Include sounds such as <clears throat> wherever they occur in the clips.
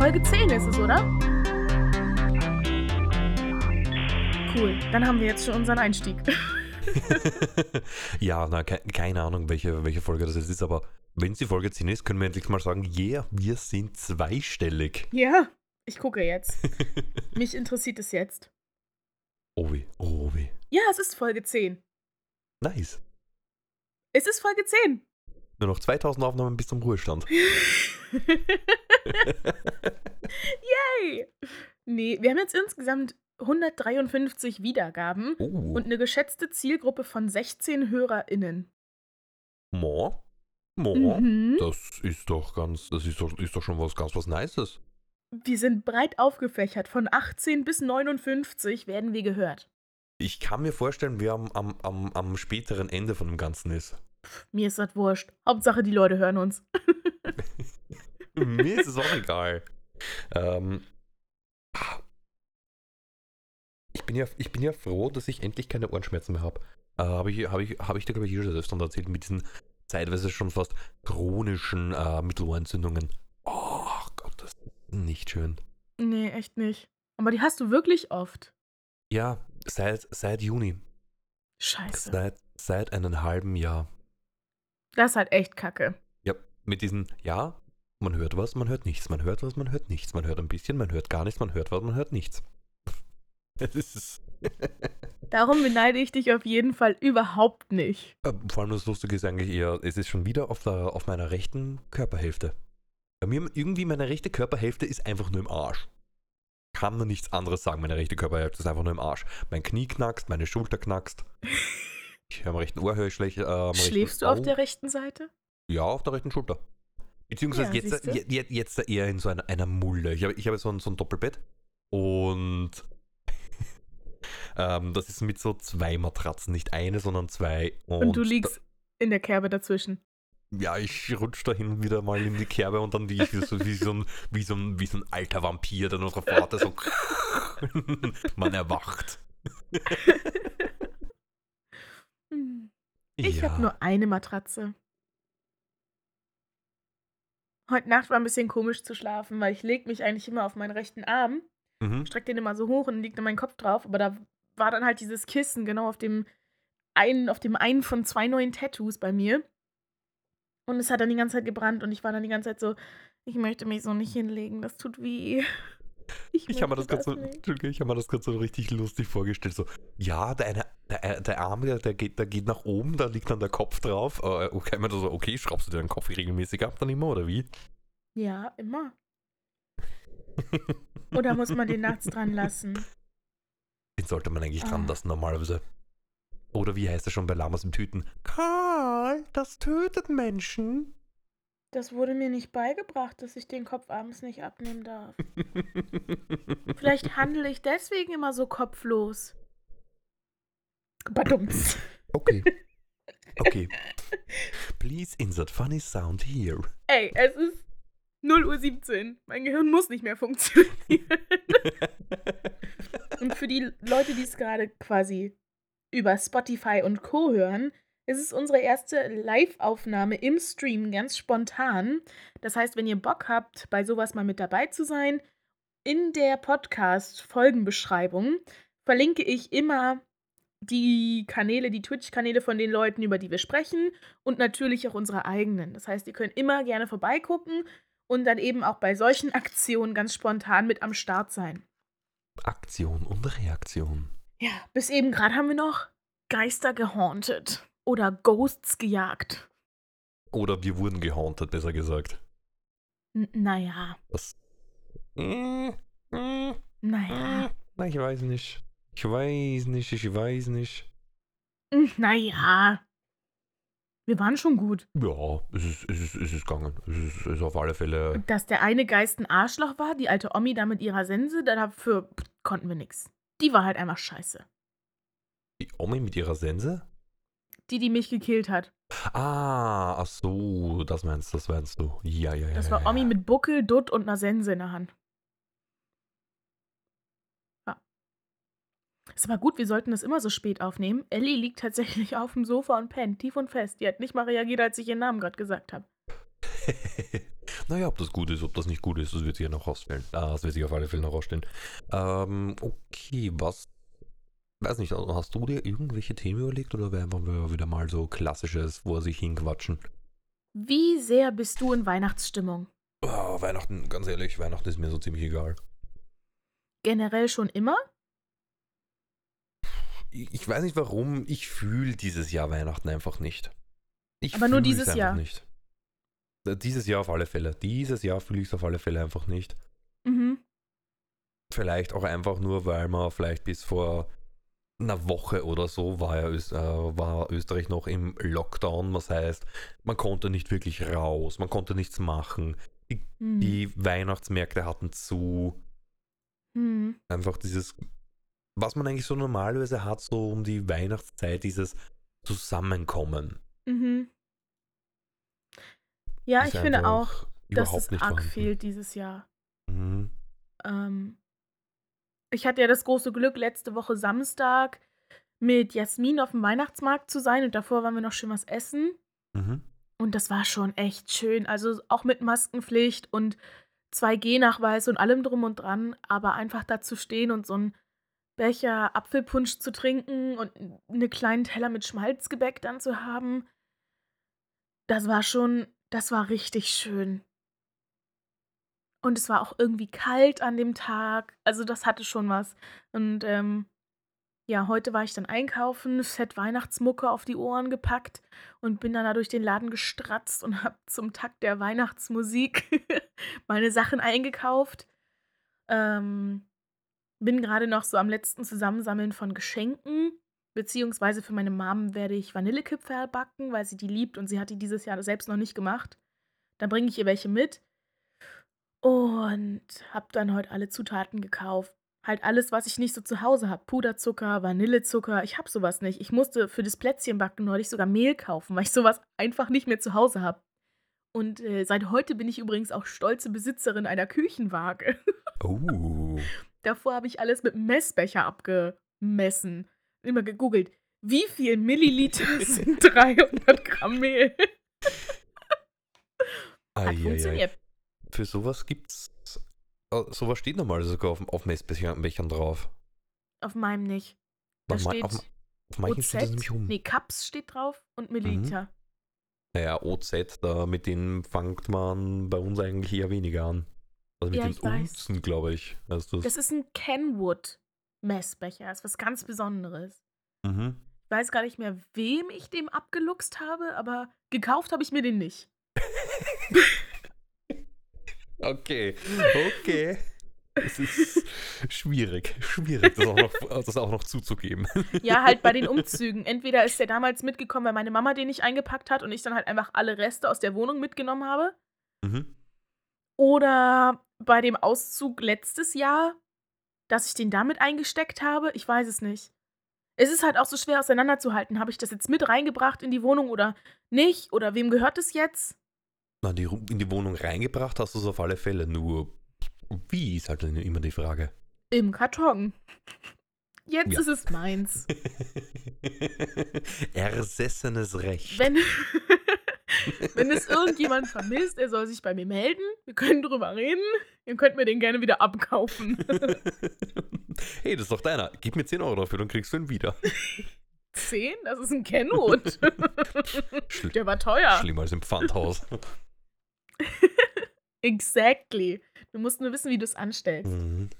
Folge 10 ist es, oder? Cool, dann haben wir jetzt schon unseren Einstieg. <laughs> ja, na, ke keine Ahnung, welche, welche Folge das jetzt ist, aber wenn es die Folge 10 ist, können wir endlich mal sagen, yeah, wir sind zweistellig. Ja, ich gucke jetzt. <laughs> Mich interessiert es jetzt. Oh wie, oh wie. Ja, es ist Folge 10. Nice. Es ist Folge 10. Nur noch 2000 Aufnahmen bis zum Ruhestand. <laughs> Yay! Nee, wir haben jetzt insgesamt 153 Wiedergaben Oh. und eine geschätzte Zielgruppe von 16 HörerInnen. Mo? Mo? Mhm. Das ist doch ganz, das ist doch, ist doch schon was ganz was Nices. Wir sind breit aufgefächert. Von 18 bis 59 werden wir gehört. Ich kann mir vorstellen, wer am, am, am, am späteren Ende von dem Ganzen ist. Mir ist das wurscht. Hauptsache, die Leute hören uns. <laughs> Mir ist es auch <laughs> egal. Ähm, ich, bin ja, ich bin ja froh, dass ich endlich keine Ohrenschmerzen mehr habe. Äh, habe ich, hab ich, hab ich dir, glaube ich, hier schon öfter erzählt, mit diesen zeitweise schon fast chronischen äh, Mittelohrentzündungen. Oh Gott, das ist nicht schön. Nee, echt nicht. Aber die hast du wirklich oft. Ja, seit, seit Juni. Scheiße. Seit, seit einem halben Jahr. Das ist halt echt kacke. Ja, mit diesen, ja, man hört was, man hört nichts, man hört was, man hört nichts, man hört ein bisschen, man hört gar nichts, man hört was, man hört nichts. <laughs> Das ist. <laughs> Darum beneide ich dich auf jeden Fall überhaupt nicht. Äh, Vor allem das Lustige ist eigentlich eher, es ist schon wieder auf, der, auf meiner rechten Körperhälfte. Bei mir irgendwie meine rechte Körperhälfte ist einfach nur im Arsch. Kann man nichts anderes sagen, meine rechte Körperhälfte ist einfach nur im Arsch. Mein Knie knackst, meine Schulter knackst. <laughs> Ich am rechten Ohr höre ich schlecht. Äh, Schläfst du auf Au- der rechten Seite? Ja, auf der rechten Schulter. Beziehungsweise Ja, jetzt, siehste. je- je- jetzt eher in so einer, einer Mulde. Ich habe, ich habe so, ein, so ein Doppelbett und <laughs> ähm, das ist mit so zwei Matratzen, nicht eine, sondern zwei. Und, du liegst in der Kerbe dazwischen. Ja, ich rutsche da hin und wieder mal in die Kerbe und dann liege ich wie so, wie, so ein, wie, so ein, wie so ein alter Vampir, der nur drauf wartet, so <laughs> <laughs> man erwacht. Hm. Ich ja. habe nur eine Matratze. Heute Nacht war ein bisschen komisch zu schlafen, weil ich leg mich eigentlich immer auf meinen rechten Arm, mhm. streck den immer so hoch und liegt dann mein Kopf drauf, aber da war dann halt dieses Kissen genau auf dem einen, auf dem einen von zwei neuen Tattoos bei mir. Und es hat dann die ganze Zeit gebrannt und ich war dann die ganze Zeit so, ich möchte mich so nicht hinlegen, das tut weh. <laughs> Ich habe mir das gerade so, ich habe mir das gerade so richtig lustig vorgestellt. So, ja, der, eine, der, der Arm, der, der, geht, der geht nach oben, da liegt dann der Kopf drauf. Äh, okay, ich mir so, okay, schraubst du deinen Kopf regelmäßig ab dann immer, oder wie? Ja, immer. Oder muss man den nachts dran lassen? <laughs> Den sollte man eigentlich Ah. dran lassen, normalerweise. Oder wie heißt er schon bei Lamas im Tüten? Karl, das tötet Menschen. Das wurde mir nicht beigebracht, dass ich den Kopf abends nicht abnehmen darf. <laughs> Vielleicht handle ich deswegen immer so kopflos. Badumts. okay. <laughs> Okay. Please insert funny sound here. Ey, es ist 0 Uhr 17. Mein Gehirn muss nicht mehr funktionieren. <laughs> Und für die Leute, die es gerade quasi über Spotify und Co. hören, ist es unsere erste Live-Aufnahme im Stream, ganz spontan. Das heißt, wenn ihr Bock habt, bei sowas mal mit dabei zu sein, in der Podcast-Folgenbeschreibung verlinke ich immer die Kanäle, die Twitch-Kanäle von den Leuten, über die wir sprechen und natürlich auch unsere eigenen. Das heißt, ihr könnt immer gerne vorbeigucken und dann eben auch bei solchen <laughs> Aktionen ganz spontan mit am Start sein. Aktion und Reaktion. Ja, bis eben gerade haben wir noch Geister gehauntet oder Ghosts gejagt. Oder wir wurden gehauntet, besser gesagt. N naja, Das. Äh, äh, naja, äh, na, ich weiß nicht. Ich weiß nicht, ich weiß nicht. Hm, naja. Wir waren schon gut. Ja, es ist, es ist, es ist gegangen. Es ist, es ist auf alle Fälle. Dass der eine Geist ein Arschloch war, die alte Omi da mit ihrer Sense, dafür konnten wir nix. Die war halt einfach scheiße. Die Omi mit ihrer Sense? Die, die mich gekillt hat. Ah, ach so, das meinst du, das meinst du. Ja, ja, ja. Das war. Omi mit Buckel, Dutt und einer Sense in der Hand. Ja. Ist aber gut, wir sollten das immer so spät aufnehmen. Ellie liegt tatsächlich auf dem Sofa und pennt, tief und fest. Die hat nicht mal reagiert, als ich ihren Namen gerade gesagt habe. <laughs> Naja, ob das gut ist, ob das nicht gut ist, das wird sich ja noch rausstellen. Ah, das wird sich auf alle Fälle noch rausstellen. Ähm, okay, was. Weiß nicht, hast du dir irgendwelche Themen überlegt oder wäre einfach wieder mal so klassisches vor sich hinquatschen? Wie sehr bist du in Weihnachtsstimmung? Oh, Weihnachten, ganz ehrlich, Weihnachten ist mir so ziemlich egal. Generell schon immer? Ich, weiß nicht warum, ich fühle dieses Jahr Weihnachten einfach nicht. Ich Aber nur dieses Jahr. Nicht. Äh, Dieses Jahr auf alle Fälle. Dieses Jahr fühle ich es auf alle Fälle einfach nicht. Mhm. Vielleicht auch einfach nur, weil man vielleicht bis vor einer Woche oder so war, ja, äh, war Österreich noch im Lockdown. Was heißt, man konnte nicht wirklich raus, man konnte nichts machen. Die, Hm. die Weihnachtsmärkte hatten zu. Hm. Einfach dieses, was man eigentlich so normalerweise hat, so um die Weihnachtszeit, dieses Zusammenkommen. Mhm. Ja, ich finde auch, dass es arg fehlt dieses Jahr. Mhm. Ähm, ich hatte ja das große Glück, letzte Woche Samstag mit Jasmin auf dem Weihnachtsmarkt zu sein und davor waren wir noch schön was essen. Mhm. Und das war schon echt schön. Also auch mit Maskenpflicht und 2G-Nachweis und allem drum und dran. Aber einfach da zu stehen und so einen Becher Apfelpunsch zu trinken und einen kleinen Teller mit Schmalzgebäck dann zu haben, das war schon, das war richtig schön. Und es war auch irgendwie kalt an dem Tag. Also das hatte schon was. Und ähm, ja, heute war ich dann einkaufen, fett Weihnachtsmucke auf die Ohren gepackt und bin dann da durch den Laden gestratzt und <laughs> habe zum Takt der Weihnachtsmusik <laughs> meine Sachen eingekauft. Ähm, bin gerade noch so am letzten Zusammensammeln von Geschenken. Beziehungsweise für meine Mom werde ich Vanillekipferl backen, weil sie die liebt und sie hat die dieses Jahr selbst noch nicht gemacht. Dann bringe ich ihr welche mit. Und habe dann heute alle Zutaten gekauft. Halt alles, was ich nicht so zu Hause habe. Puderzucker, Vanillezucker. Ich habe sowas nicht. Ich musste für das Plätzchenbacken neulich sogar Mehl kaufen, weil ich sowas einfach nicht mehr zu Hause habe. Und äh, seit heute bin ich übrigens auch stolze Besitzerin einer Küchenwaage. <laughs> Oh. Davor habe ich alles mit einem Messbecher abgemessen. Immer gegoogelt. Wie viel Milliliter <laughs> sind 300 Gramm Mehl? Hat funktioniert. Für sowas gibt's. äh, Sowas steht normal sogar auf, auf Messbechern drauf. Auf meinem nicht. Da Auf, steht auf, auf manchen steht das OZ. nämlich um. Nee, Cups steht drauf und Milliliter. Naja, OZ, da, mit denen fängt man bei uns eigentlich eher weniger an. Also mit Ja, den. Unzen, glaube ich. Heißt das. Das ist ein Kenwood-Messbecher. Das ist was ganz Besonderes. mhm. Ich weiß gar nicht mehr, wem ich dem abgeluchst habe, aber gekauft habe ich mir den nicht. <laughs> Okay, okay. Es ist schwierig, schwierig, das auch noch, das auch noch zuzugeben. Ja, halt bei den Umzügen. Entweder ist der damals mitgekommen, weil meine Mama den nicht eingepackt hat und ich dann halt einfach alle Reste aus der Wohnung mitgenommen habe. Mhm. Oder bei dem Auszug letztes Jahr, dass ich den damit eingesteckt habe. Ich weiß es nicht. Es ist halt auch so schwer auseinanderzuhalten. Habe ich das jetzt mit reingebracht in die Wohnung oder nicht? Oder wem gehört es jetzt? Na, die, in die Wohnung reingebracht hast du es auf alle Fälle, nur wie ist halt immer die Frage. Im Karton. Jetzt Ja. ist es meins. <laughs> Ersessenes Recht. Wenn, <laughs> wenn es irgendjemand vermisst, er soll sich bei mir melden. Wir können drüber reden. Ihr könnt mir den gerne wieder abkaufen. <laughs> hey, das ist doch deiner. Gib mir 10 Euro dafür, dann kriegst du ihn wieder. Zehn? Das ist ein Kenwood. Der war teuer. Schlimmer als im Pfandhaus. <laughs> Exactly. Du musst nur wissen, wie du es anstellst. Mhm.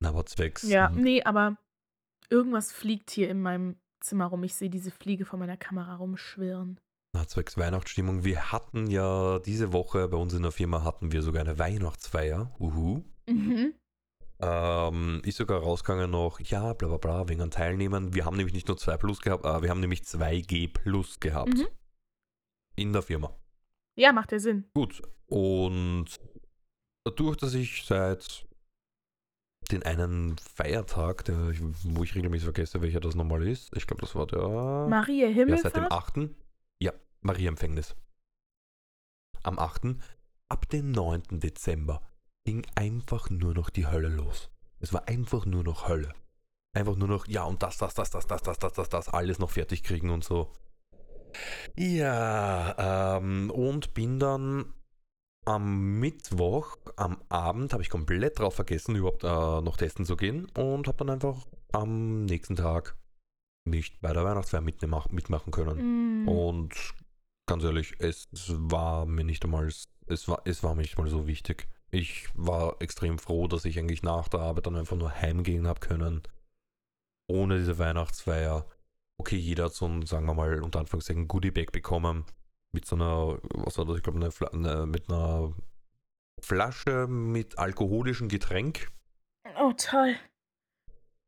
Na, aber zwecks. Ja, mhm. nee, aber irgendwas fliegt hier in meinem Zimmer rum. Ich sehe diese Fliege vor meiner Kamera rumschwirren. Na, zwecks Weihnachtsstimmung. Wir hatten ja diese Woche bei uns in der Firma hatten wir sogar eine Weihnachtsfeier. Uhu. Mhm. Ähm, ist sogar rausgegangen noch, ja, bla bla bla, wegen an Teilnehmern. Wir haben nämlich nicht nur 2 Plus gehabt, äh, wir haben nämlich 2G Plus gehabt. Mhm. In der Firma. Ja, macht ja Sinn. Gut. Und dadurch, dass ich seit den einen Feiertag, der, wo ich regelmäßig vergesse, welcher das nochmal ist, ich glaube, das war der. Marie Ja, seit dem Himmelfahrt. 8. Ja, Mariaempfängnis. Am 8. Ab dem 9. Dezember ging einfach nur noch die Hölle los. Es war einfach nur noch Hölle. Einfach nur noch, ja, und das, das, das, das, das, das, das, das, das, alles noch fertig kriegen und so. Ja, ähm, und bin dann am Mittwoch, am Abend, habe ich komplett drauf vergessen, überhaupt äh, noch testen zu gehen und habe dann einfach am nächsten Tag nicht bei der Weihnachtsfeier mitmachen können. Mm. Und ganz ehrlich, es war mir nicht einmal, es war, es war mir nicht mal so wichtig. Ich war extrem froh, dass ich eigentlich nach der Arbeit dann einfach nur heimgehen habe können. Ohne diese Weihnachtsfeier. Okay, jeder hat so ein, sagen wir mal, unter Anführungszeichen Goodie-Bag bekommen. Mit so einer, was war das, ich glaube, eine, eine, mit einer Flasche mit alkoholischem Getränk. Oh, toll.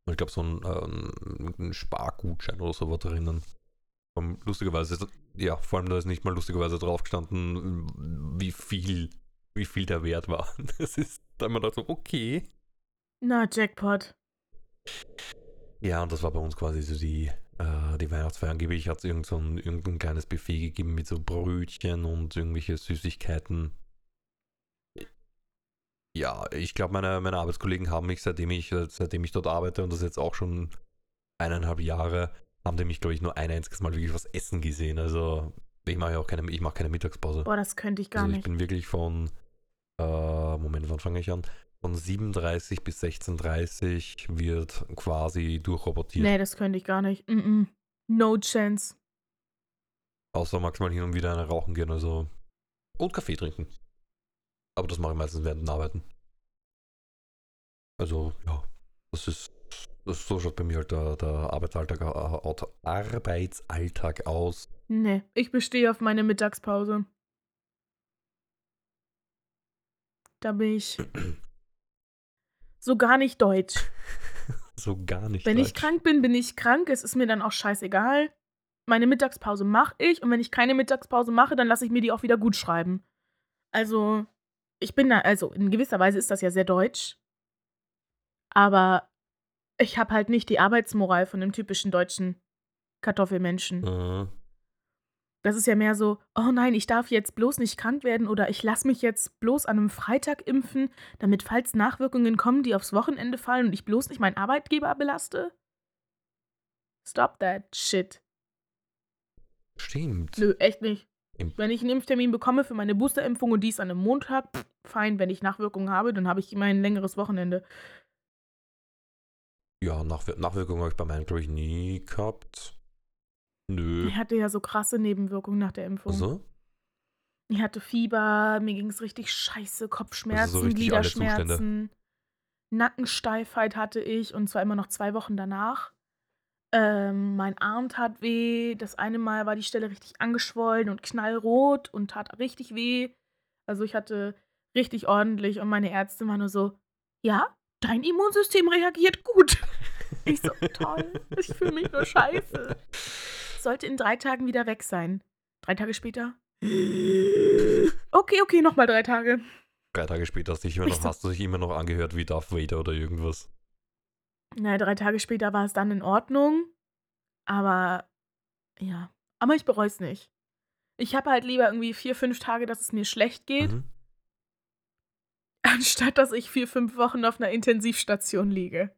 Und ich glaube, so ein, ähm, ein Spargutschein oder so war drinnen. Lustigerweise, ja, vor allem da ist nicht mal lustigerweise drauf gestanden, wie viel, wie viel der Wert war. <laughs> Das ist dann mal so, okay. Na, Jackpot. Ja, und das war bei uns quasi so die, äh, die Weihnachtsfeier. Angeblich hat es irgend so ein, irgendein kleines Buffet gegeben mit so Brötchen und irgendwelche Süßigkeiten. Ja, ich glaube, meine, meine Arbeitskollegen haben mich, seitdem ich, seitdem ich dort arbeite, und das jetzt auch schon eineinhalb Jahre, haben die mich, glaube ich, nur ein einziges Mal wirklich was essen gesehen. Also ich mache ja auch keine, ich mache keine Mittagspause. Boah, das könnte ich gar also ich nicht. bin wirklich von, äh, Moment, wann fange ich an? Von 37 bis 16.30 wird quasi durchrobotiert. Nee, das könnte ich gar nicht. Mm -mm. No chance. Außer maximal hin und wieder eine rauchen gehen, also. Und Kaffee trinken. Aber das mache ich meistens während dem Arbeiten. Also, ja. Das ist. Das so schaut bei mir halt der, der Arbeitsalltag, äh, Arbeitsalltag aus. Nee, ich bestehe auf meine Mittagspause. Da bin ich <clears throat> so gar nicht deutsch. <laughs> so gar nicht. Wenn deutsch. ich krank bin, bin ich krank. Es ist mir dann auch scheißegal. Meine Mittagspause mache ich und wenn ich keine Mittagspause mache, dann lasse ich mir die auch wieder gut schreiben. Also, ich bin da, also in gewisser Weise ist das ja sehr deutsch. Aber ich habe halt nicht die Arbeitsmoral von einem typischen deutschen Kartoffelmenschen. Mhm. Das ist ja mehr so, oh nein, ich darf jetzt bloß nicht krank werden oder ich lasse mich jetzt bloß an einem Freitag impfen, damit falls Nachwirkungen kommen, die aufs Wochenende fallen und ich bloß nicht meinen Arbeitgeber belaste. Stop that shit. Stimmt. Nö, echt nicht. Wenn ich einen Impftermin bekomme für meine Boosterimpfung und dies an einem Montag, pff, fein. Wenn ich Nachwirkungen habe, dann habe ich immer ein längeres Wochenende. Ja, Nachwir Nachwirkungen habe ich bei meinen, glaube ich, nie gehabt. Nö. Ich hatte ja so krasse Nebenwirkungen nach der Impfung. Also? Ich hatte Fieber, mir ging es richtig scheiße, Kopfschmerzen, Also so richtig. Gliederschmerzen, Nackensteifheit hatte ich und zwar immer noch zwei Wochen danach. Ähm, mein Arm tat weh. Das eine Mal war die Stelle richtig angeschwollen und knallrot und tat richtig weh. Also ich hatte richtig ordentlich und meine Ärztin war nur so, ja, dein Immunsystem reagiert gut. <laughs> Ich so, toll, ich fühle mich nur scheiße. <laughs> Sollte in drei Tagen wieder weg sein. Drei Tage später? <gasps> Okay, okay, nochmal drei Tage. Drei Tage später hast, dich immer noch, hast du dich immer noch angehört wie Darth Vader oder irgendwas. Na, drei Tage später war es dann in Ordnung. Aber ja, aber ich bereue es nicht. Ich habe halt lieber irgendwie vier, fünf Tage, dass es mir schlecht geht, Mhm. anstatt dass ich vier, fünf Wochen auf einer Intensivstation liege.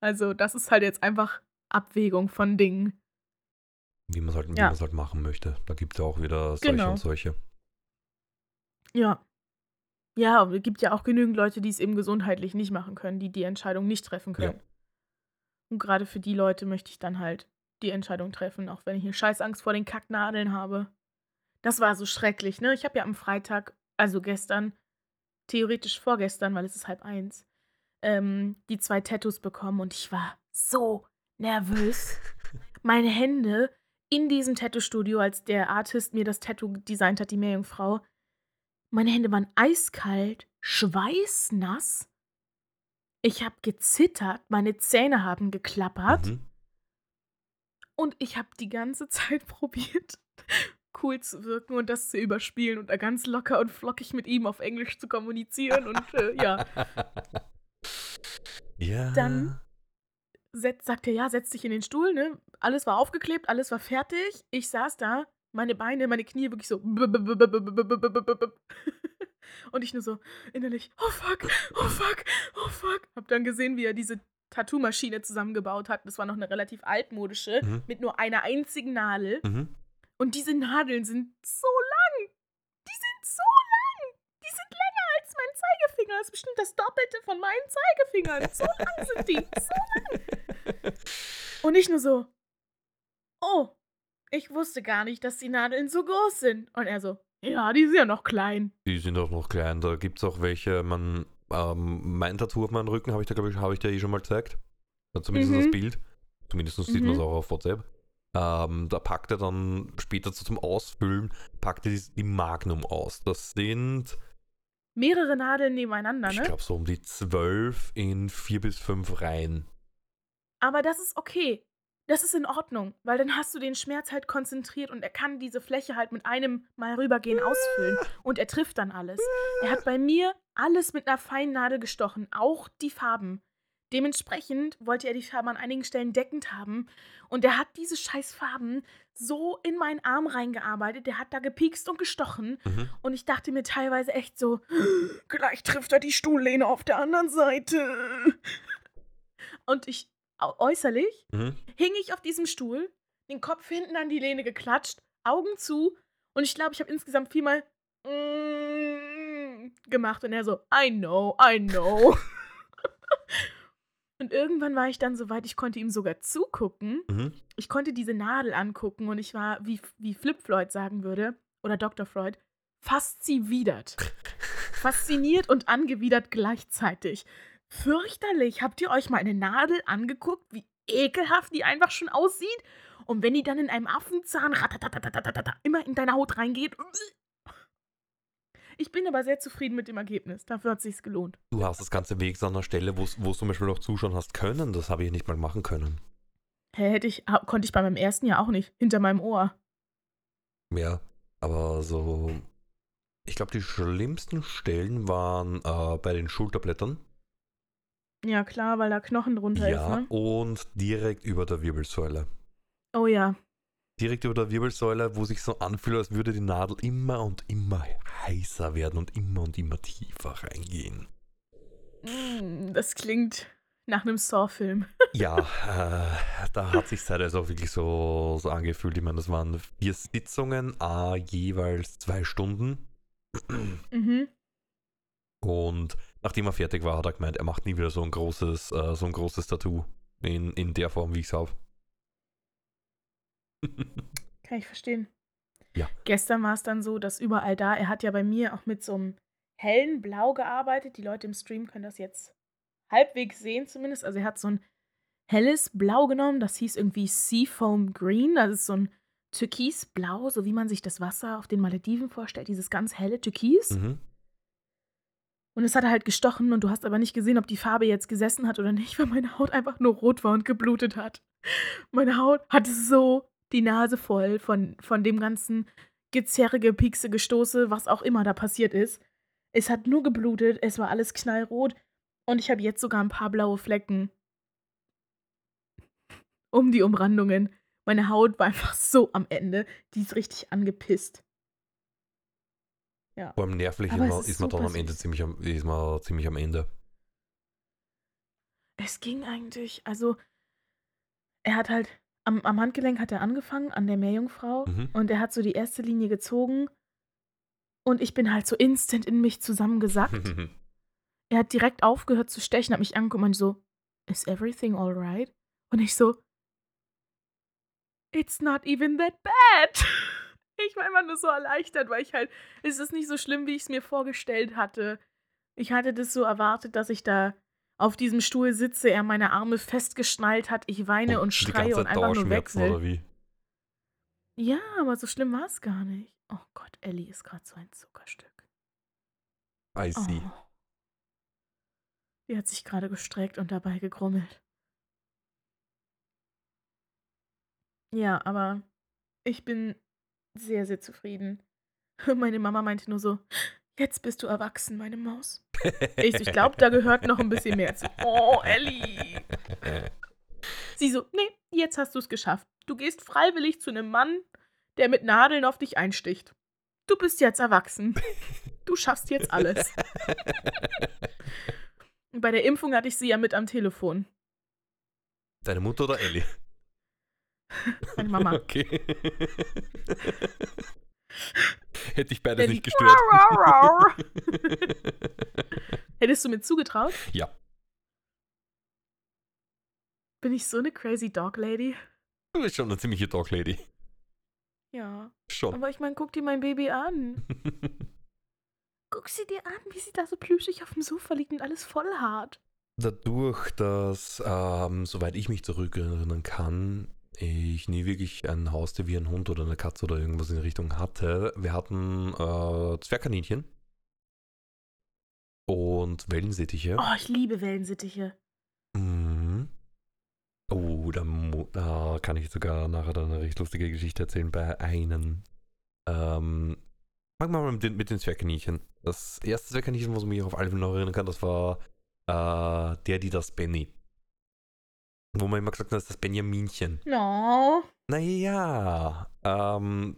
Also, das ist halt jetzt einfach Abwägung von Dingen. Wie man es halt, wie Ja. man's halt machen möchte. Da gibt es ja auch wieder solche Genau. und solche. Ja. Ja, es gibt ja auch genügend Leute, die es eben gesundheitlich nicht machen können, die die Entscheidung nicht treffen Ja. können. Und gerade für die Leute möchte ich dann halt die Entscheidung treffen, auch wenn ich eine Scheißangst vor den Kacknadeln habe. Das war so schrecklich, ne? Ich habe ja am Freitag, also gestern, theoretisch vorgestern, weil es ist halb eins, ähm, die zwei Tattoos bekommen und ich war so nervös. <laughs> Meine Hände in diesem Tattoo-Studio, als der Artist mir das Tattoo designt hat, die Meerjungfrau, meine Hände waren eiskalt, schweißnass. Ich habe gezittert, meine Zähne haben geklappert Mhm. und ich habe die ganze Zeit <laughs> probiert, cool zu wirken und das zu überspielen und da ganz locker und flockig mit ihm auf Englisch zu kommunizieren und äh, ja, <laughs> ja. Dann- setz, sagt er, ja, setz dich in den Stuhl, ne? Alles war aufgeklebt, alles war fertig. Ich saß da, meine Beine, meine Knie wirklich so. Und ich nur so innerlich, oh fuck, oh fuck, oh fuck. Hab dann gesehen, wie er diese Tattoo-Maschine zusammengebaut hat. Das war noch eine relativ altmodische, Mhm. mit nur einer einzigen Nadel. Mhm. Und diese Nadeln sind so Zeigefinger, das ist bestimmt das Doppelte von meinen Zeigefingern. So <laughs> lang sind die. So lang. Und ich nur so, oh, ich wusste gar nicht, dass die Nadeln so groß sind. Und er so, ja, die sind ja noch klein. Die sind auch noch klein. Da gibt es auch welche, man, ähm, mein Tattoo auf meinem Rücken habe ich, da, glaube ich, habe ich dir eh schon mal gezeigt. Ja, zumindest Mhm. das Bild. Zumindest sieht man es Mhm. auch auf WhatsApp. Ähm, da packt er dann später so zum Ausfüllen, packt er die, die Magnum aus. Das sind, Mehrere Nadeln nebeneinander, ich ne? glaube, so um die zwölf in vier bis fünf Reihen. Aber das ist okay. Das ist in Ordnung, weil dann hast du den Schmerz halt konzentriert und er kann diese Fläche halt mit einem Mal rübergehen ausfüllen und er trifft dann alles. Er hat bei mir alles mit einer feinen Nadel gestochen, auch die Farben. Dementsprechend wollte er die Farben an einigen Stellen deckend haben und er hat diese scheiß Farben so in meinen Arm reingearbeitet, der hat da gepiekst und gestochen Mhm. und ich dachte mir teilweise echt so, <gasps> gleich trifft er die Stuhllehne auf der anderen Seite. Und ich äußerlich Mhm. hing ich auf diesem Stuhl, den Kopf hinten an die Lehne geklatscht, Augen zu und ich glaube, ich habe insgesamt viermal mm gemacht und er so, I know, I know. <laughs> <laughs> und irgendwann war ich dann so weit, ich konnte ihm sogar zugucken. Mhm. Ich konnte diese Nadel angucken und ich war, wie, wie Flip Floyd sagen würde, oder Dr. Freud, fasziniert. <laughs> Fasziniert und angewidert gleichzeitig. Fürchterlich. Habt ihr euch mal eine Nadel angeguckt, wie ekelhaft die einfach schon aussieht? Und wenn die dann in einem Affenzahn immer in deine Haut reingeht. Ich bin aber sehr zufrieden mit dem Ergebnis. Dafür hat sich's gelohnt. Du hast das ganze Weg an einer Stelle, wo du zum Beispiel noch zuschauen hast können. Das habe ich nicht mal machen können. Hä, hätte ich, ha- konnte ich bei meinem ersten Jahr auch nicht. Hinter meinem Ohr. Ja, aber so. Ich glaube, die schlimmsten Stellen waren äh, bei den Schulterblättern. Ja, klar, weil da Knochen drunter Ja, ist, ne? und direkt über der Wirbelsäule. Oh ja. Direkt über der Wirbelsäule, wo sich so anfühlt, als würde die Nadel immer und immer heißer werden und immer und immer tiefer reingehen. Mm, Das klingt nach einem Saw-Film. <laughs> Ja, äh, da hat sich halt also auch wirklich so, so angefühlt. Ich meine, das waren vier Sitzungen, a jeweils zwei Stunden. <clears throat> Mhm. Und nachdem er fertig war, hat er gemeint, er macht nie wieder so ein großes, äh, so ein großes Tattoo. In, in der Form, wie ich es habe. Kann ich verstehen. Ja. Gestern war es dann so, dass überall da, er hat ja bei mir auch mit so einem hellen Blau gearbeitet. Die Leute im Stream können das jetzt halbwegs sehen zumindest. Also er hat so ein helles Blau genommen, das hieß irgendwie Seafoam Green. Das ist so ein Türkisblau, so wie man sich das Wasser auf den Malediven vorstellt, dieses ganz helle Türkis. mhm. Und es hat er halt gestochen und du hast aber nicht gesehen, ob die Farbe jetzt gesessen hat oder nicht, weil meine Haut einfach nur rot war und geblutet hat. Meine Haut hatte so die Nase voll von, von dem ganzen Gezerre, Gepiekse, Gestoße, was auch immer da passiert ist. Es hat nur geblutet, es war alles knallrot und ich habe jetzt sogar ein paar blaue Flecken um die Umrandungen. Meine Haut war einfach so am Ende, die ist richtig angepisst. Vor allem nervlich ist ist ist man dann am Ende ziemlich am, ist man ziemlich am Ende. Es ging eigentlich, also er hat halt, am, am Handgelenk hat er angefangen, an der Meerjungfrau, Mhm. und er hat so die erste Linie gezogen und ich bin halt so instant in mich zusammengesackt. <laughs> er hat direkt aufgehört zu stechen, hat mich angeguckt und so, is everything alright? Und ich so, it's not even that bad. <laughs> Ich war immer nur so erleichtert, weil ich halt, es ist nicht so schlimm, wie ich es mir vorgestellt hatte. Ich hatte das so erwartet, dass ich da auf diesem Stuhl sitze, er meine Arme festgeschnallt hat, ich weine und die schreie und einfach nur wie? Ja, aber so schlimm war es gar nicht. Oh Gott, Ellie ist gerade so ein Zuckerstück. I see. Oh. Die hat sich gerade gestreckt und dabei gegrummelt. Ja, aber ich bin sehr, sehr zufrieden. <laughs> Meine Mama meinte nur so, jetzt bist du erwachsen, meine Maus. Ich, ich glaube, da gehört noch ein bisschen mehr zu. Oh, Ellie. Sie so, nee, jetzt hast du es geschafft. Du gehst freiwillig zu einem Mann, der mit Nadeln auf dich einsticht. Du bist jetzt erwachsen. Du schaffst jetzt alles. Bei der Impfung hatte ich sie ja mit am Telefon. Deine Mutter oder Ellie? Meine Mama. Okay. <laughs> Hätte ich beides Ellie. nicht gestört. <laughs> Rau, rau, <laughs> Hättest du mir zugetraut? Ja. Bin ich so eine crazy Dog Lady? Du bist schon eine ziemliche Dog Lady. Ja. Schon. Aber ich meine, guck dir mein Baby an. Guck sie dir an, wie sie da so plüschig auf dem Sofa liegt und alles voll hart. Dadurch, dass, ähm, soweit ich mich zurückerinnern kann, ich nie wirklich ein Haustier wie ein Hund oder eine Katze oder irgendwas in die Richtung hatte. Wir hatten äh, Zwergkaninchen und Wellensittiche. Oh, ich liebe Wellensittiche. Mhm. Oh, da, da kann ich sogar nachher dann eine recht lustige Geschichte erzählen bei einem. Ähm, fangen wir mal mit den, mit den Zwergkaninchen. Das erste Zwergkaninchen, was ich mich auf alle noch erinnern kann, das war äh, der, die das Benny. Wo man immer gesagt hat, das ist das Benjaminchen. No. Naja, ähm,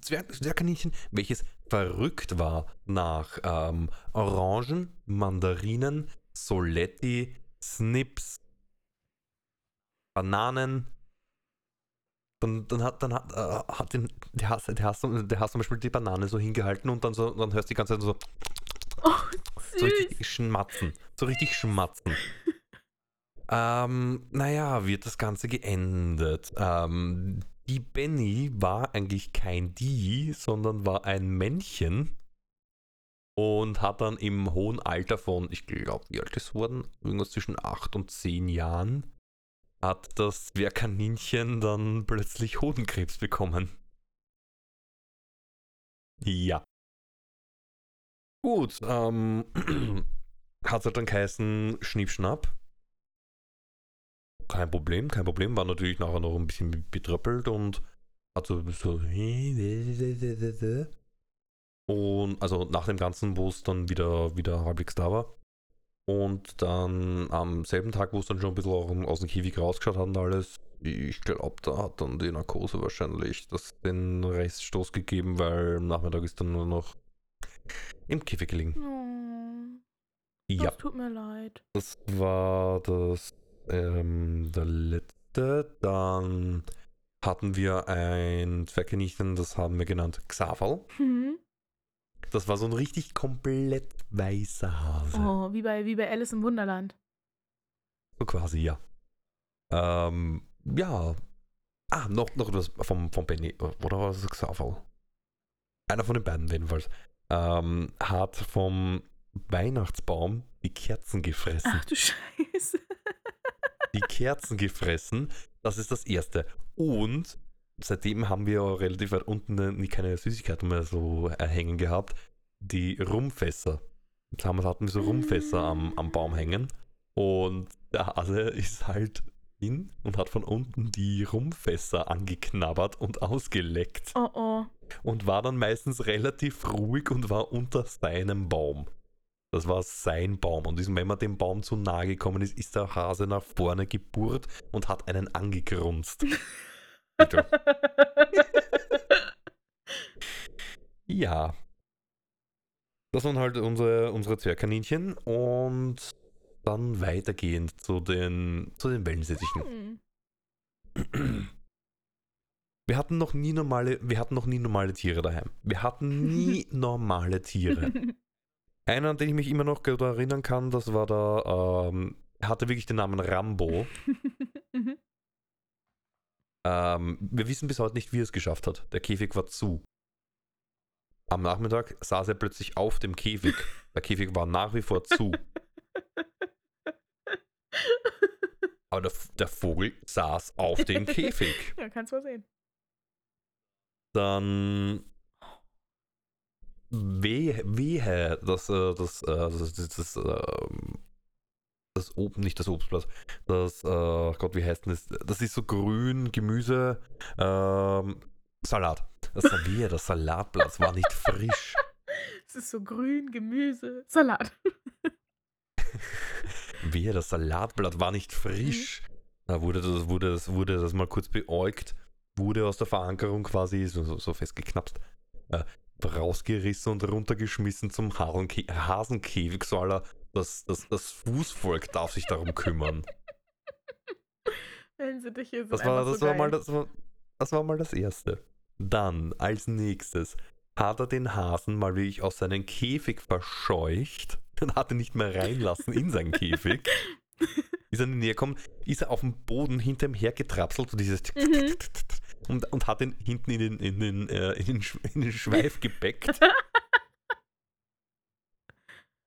Zwerg, Zwergkaninchen, welches verrückt war nach ähm, Orangen, Mandarinen, Soletti, Snips, Bananen. Dann, dann hat, dann hat, äh, hat den, der, hast, der, hast, der hast zum Beispiel die Banane so hingehalten und dann, so, dann hörst du die ganze Zeit so, Oh, so richtig schmatzen. So richtig schmatzen. Ähm, naja, wird das Ganze geendet. Ähm, die Benny war eigentlich kein Die, sondern war ein Männchen. Und hat dann im hohen Alter von, ich glaube, wie alt ist es worden? Irgendwas zwischen 8 und 10 Jahren, hat das Zwergkaninchen dann plötzlich Hodenkrebs bekommen. Ja. Gut, ähm, <clears throat> hat halt dann geheißen Schnippschnapp. Kein Problem, kein Problem. War natürlich nachher noch ein bisschen betröppelt und hat so, so und also nach dem Ganzen, wo es dann wieder, wieder halbwegs da war. Und dann am selben Tag, wo es dann schon ein bisschen aus dem Käfig rausgeschaut hat und alles, ich glaube, da hat dann die Narkose wahrscheinlich das, den Reststoß gegeben, weil am Nachmittag ist dann nur noch im Käfig gelegen. Oh, Ja, das tut mir leid. das war das ähm, der letzte. Dann hatten wir ein Zwergkaninchen, das haben wir genannt Xaval. Hm. Das war so ein richtig komplett weißer Hase. Oh, wie bei, wie bei Alice im Wunderland. So quasi, ja. Ähm, ja. Ah, noch, noch etwas vom, vom Benny. Oder war das Xaval? Einer von den beiden jedenfalls. Ähm, hat vom Weihnachtsbaum die Kerzen gefressen. Ach du <laughs> Scheiße. Die Kerzen gefressen. Das ist das Erste. Und seitdem haben wir auch relativ weit unten nie keine Süßigkeiten mehr so äh, hängen gehabt. Die Rumfässer. Damals hatten wir so Rumfässer am, am Baum hängen. Und der Hase <laughs> ist halt hin und hat von unten die Rumfässer angeknabbert und ausgeleckt. Oh oh. Und war dann meistens relativ ruhig und war unter seinem Baum. Das war sein Baum. Und wenn man dem Baum zu nahe gekommen ist, ist der Hase nach vorne geburt und hat einen angegrunzt. <laughs> Ja. Das waren halt unsere, unsere Zwergkaninchen und dann weitergehend zu den, zu den Wellensittichen. Hm. Wir hatten noch nie normale, wir hatten noch nie normale Tiere daheim. Wir hatten nie <laughs> normale Tiere. Einer, an den ich mich immer noch erinnern kann, das war der, ähm, er hatte wirklich den Namen Rambo. <laughs> Mhm. Ähm, wir wissen bis heute nicht, wie er es geschafft hat. Der Käfig war zu. Am Nachmittag saß er plötzlich auf dem Käfig. Der Käfig war nach wie vor zu. <laughs> Aber der, der Vogel saß auf dem Käfig. <laughs> ja, kannst mal sehen. Dann wehe, wehe das, äh, das, äh, das, das, das, ähm, das Ob, nicht das Obstblatt, das, äh, Gott, wie heißt denn das? Das ist so grün, Gemüse, ähm, Salat. Das wehe, das Salatblatt war nicht frisch. Es ist so grün, Gemüse, Salat. <laughs> Wehe, das Salatblatt war nicht frisch. Da wurde das, wurde das, wurde das mal kurz beäugt, wurde aus der Verankerung quasi so, so, so festgeknapst, äh, rausgerissen und runtergeschmissen zum Hasenkä Hasenkäfig. So aller, das, das, das Fußvolk darf sich darum kümmern. Wellensittiche sind Das war, das, so war mal, das, war, das war mal das Erste. Dann, als nächstes, hat er den Hasen mal wirklich aus seinem Käfig verscheucht dann hat er nicht mehr reinlassen in seinen Käfig. <laughs> ist er in die Nähe gekommen, ist er auf dem Boden hinter ihm hergetrapselt und dieses Mhm. Und, und hat ihn hinten in den, in den, äh, in den, Sch- in den Schweif <laughs> gebeckt.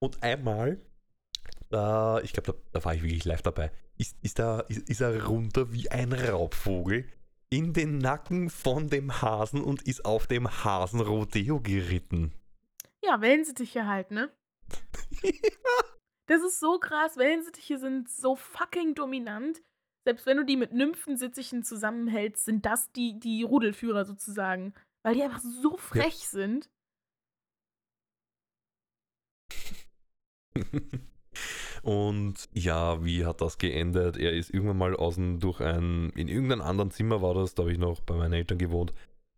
und einmal, da, ich glaube, da, da war ich wirklich live dabei, ist, ist, da, ist, ist er runter wie ein Raubvogel in den Nacken von dem Hasen und ist auf dem Hasen Rodeo geritten. Ja, Wellensittiche halt, ne? <laughs> Das ist so krass. Wellensittiche sind so fucking dominant. Selbst wenn du die mit Nymphensittichen zusammenhältst, sind das die, die Rudelführer sozusagen. Weil die einfach so frech sind. Und ja, wie hat das geendet? Er ist irgendwann mal außen durch ein, in irgendeinem anderen Zimmer war das, da habe ich noch bei meinen Eltern gewohnt,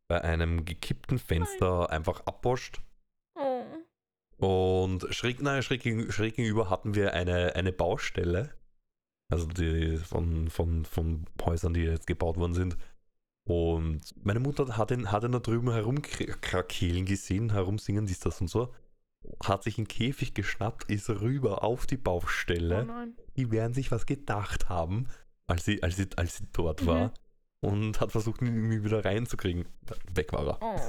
bei einem gekippten Fenster einfach abwascht. Oh. Und schräg, nein, schräg, schräg gegenüber hatten wir eine, eine Baustelle. Also die von, von, von Häusern, die jetzt gebaut worden sind. Und meine Mutter hat ihn, hat ihn da drüben herumkrakehlen gesehen, herumsingen, dies, das und so. Hat sich einen Käfig geschnappt, ist rüber auf die oh Baustelle. nein. Die werden sich was gedacht haben, als sie, als sie, als sie dort war. Und hat versucht, ihn irgendwie wieder reinzukriegen. Weg war er. Oh.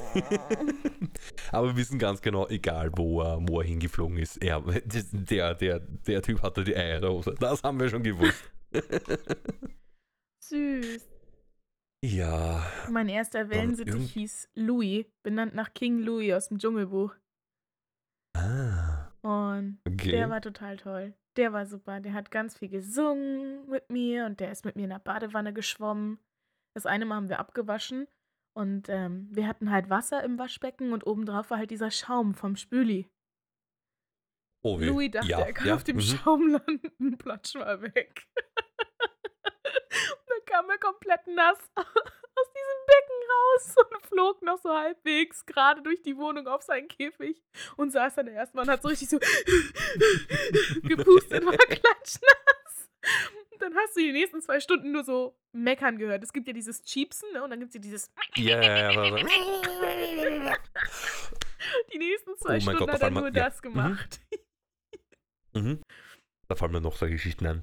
<laughs> Aber wir wissen ganz genau, egal wo er, wo er hingeflogen ist, er, der, der, der Typ hatte die Eier in der Hose. Das haben wir schon gewusst. <laughs> Süß. ja. Mein erster Wellensittich hieß Louis, benannt nach King Louis aus dem Dschungelbuch. Ah, Und okay. der war total toll. Der war super. Der hat ganz viel gesungen mit mir und der ist mit mir in der Badewanne geschwommen. Das eine Mal haben wir abgewaschen und ähm, wir hatten halt Wasser im Waschbecken und obendrauf war halt dieser Schaum vom Spüli. oh, weh. Louis dachte, ja, er kann ja, auf dem mhm. Schaum landen, <laughs> platsch mal weg. <laughs> dann kam er komplett nass <laughs> aus diesem Becken raus und flog noch so halbwegs gerade durch die Wohnung auf seinen Käfig und saß dann erstmal und hat so richtig so gepustet, war klatschnass. Dann hast du die nächsten zwei Stunden nur so meckern gehört. Es gibt ja dieses Cheepsen, ne? Und dann gibt es ja dieses. Ja, ja, ja. war so. <laughs> Die nächsten zwei Oh Stunden Gott, hat er nur ja. das gemacht. Mhm. Da fallen mir noch so Geschichten ein.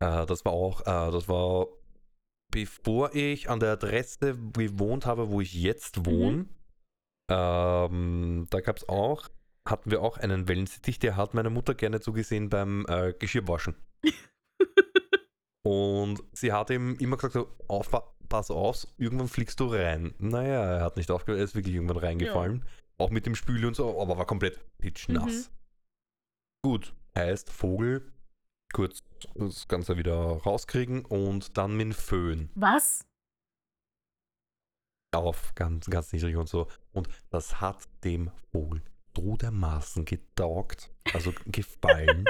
Äh, das war auch, äh, das war bevor ich an der Adresse gewohnt habe, wo ich jetzt wohne. Ähm, da gab es auch, hatten wir auch einen Wellensittich, der hat meiner Mutter gerne zugesehen beim äh, Geschirrwaschen. <laughs> Und sie hat ihm immer gesagt, auf, pass auf, irgendwann fliegst du rein. Naja, er hat nicht aufgehört, er ist wirklich irgendwann reingefallen. Auch mit dem Spüle und so, aber war komplett pitschnass. Gut, heißt Vogel, kurz das Ganze wieder rauskriegen und dann mit dem Föhn Was? auf, ganz, ganz niedrig und so. Und das hat dem Vogel so dermaßen getaugt, also <laughs> gefallen,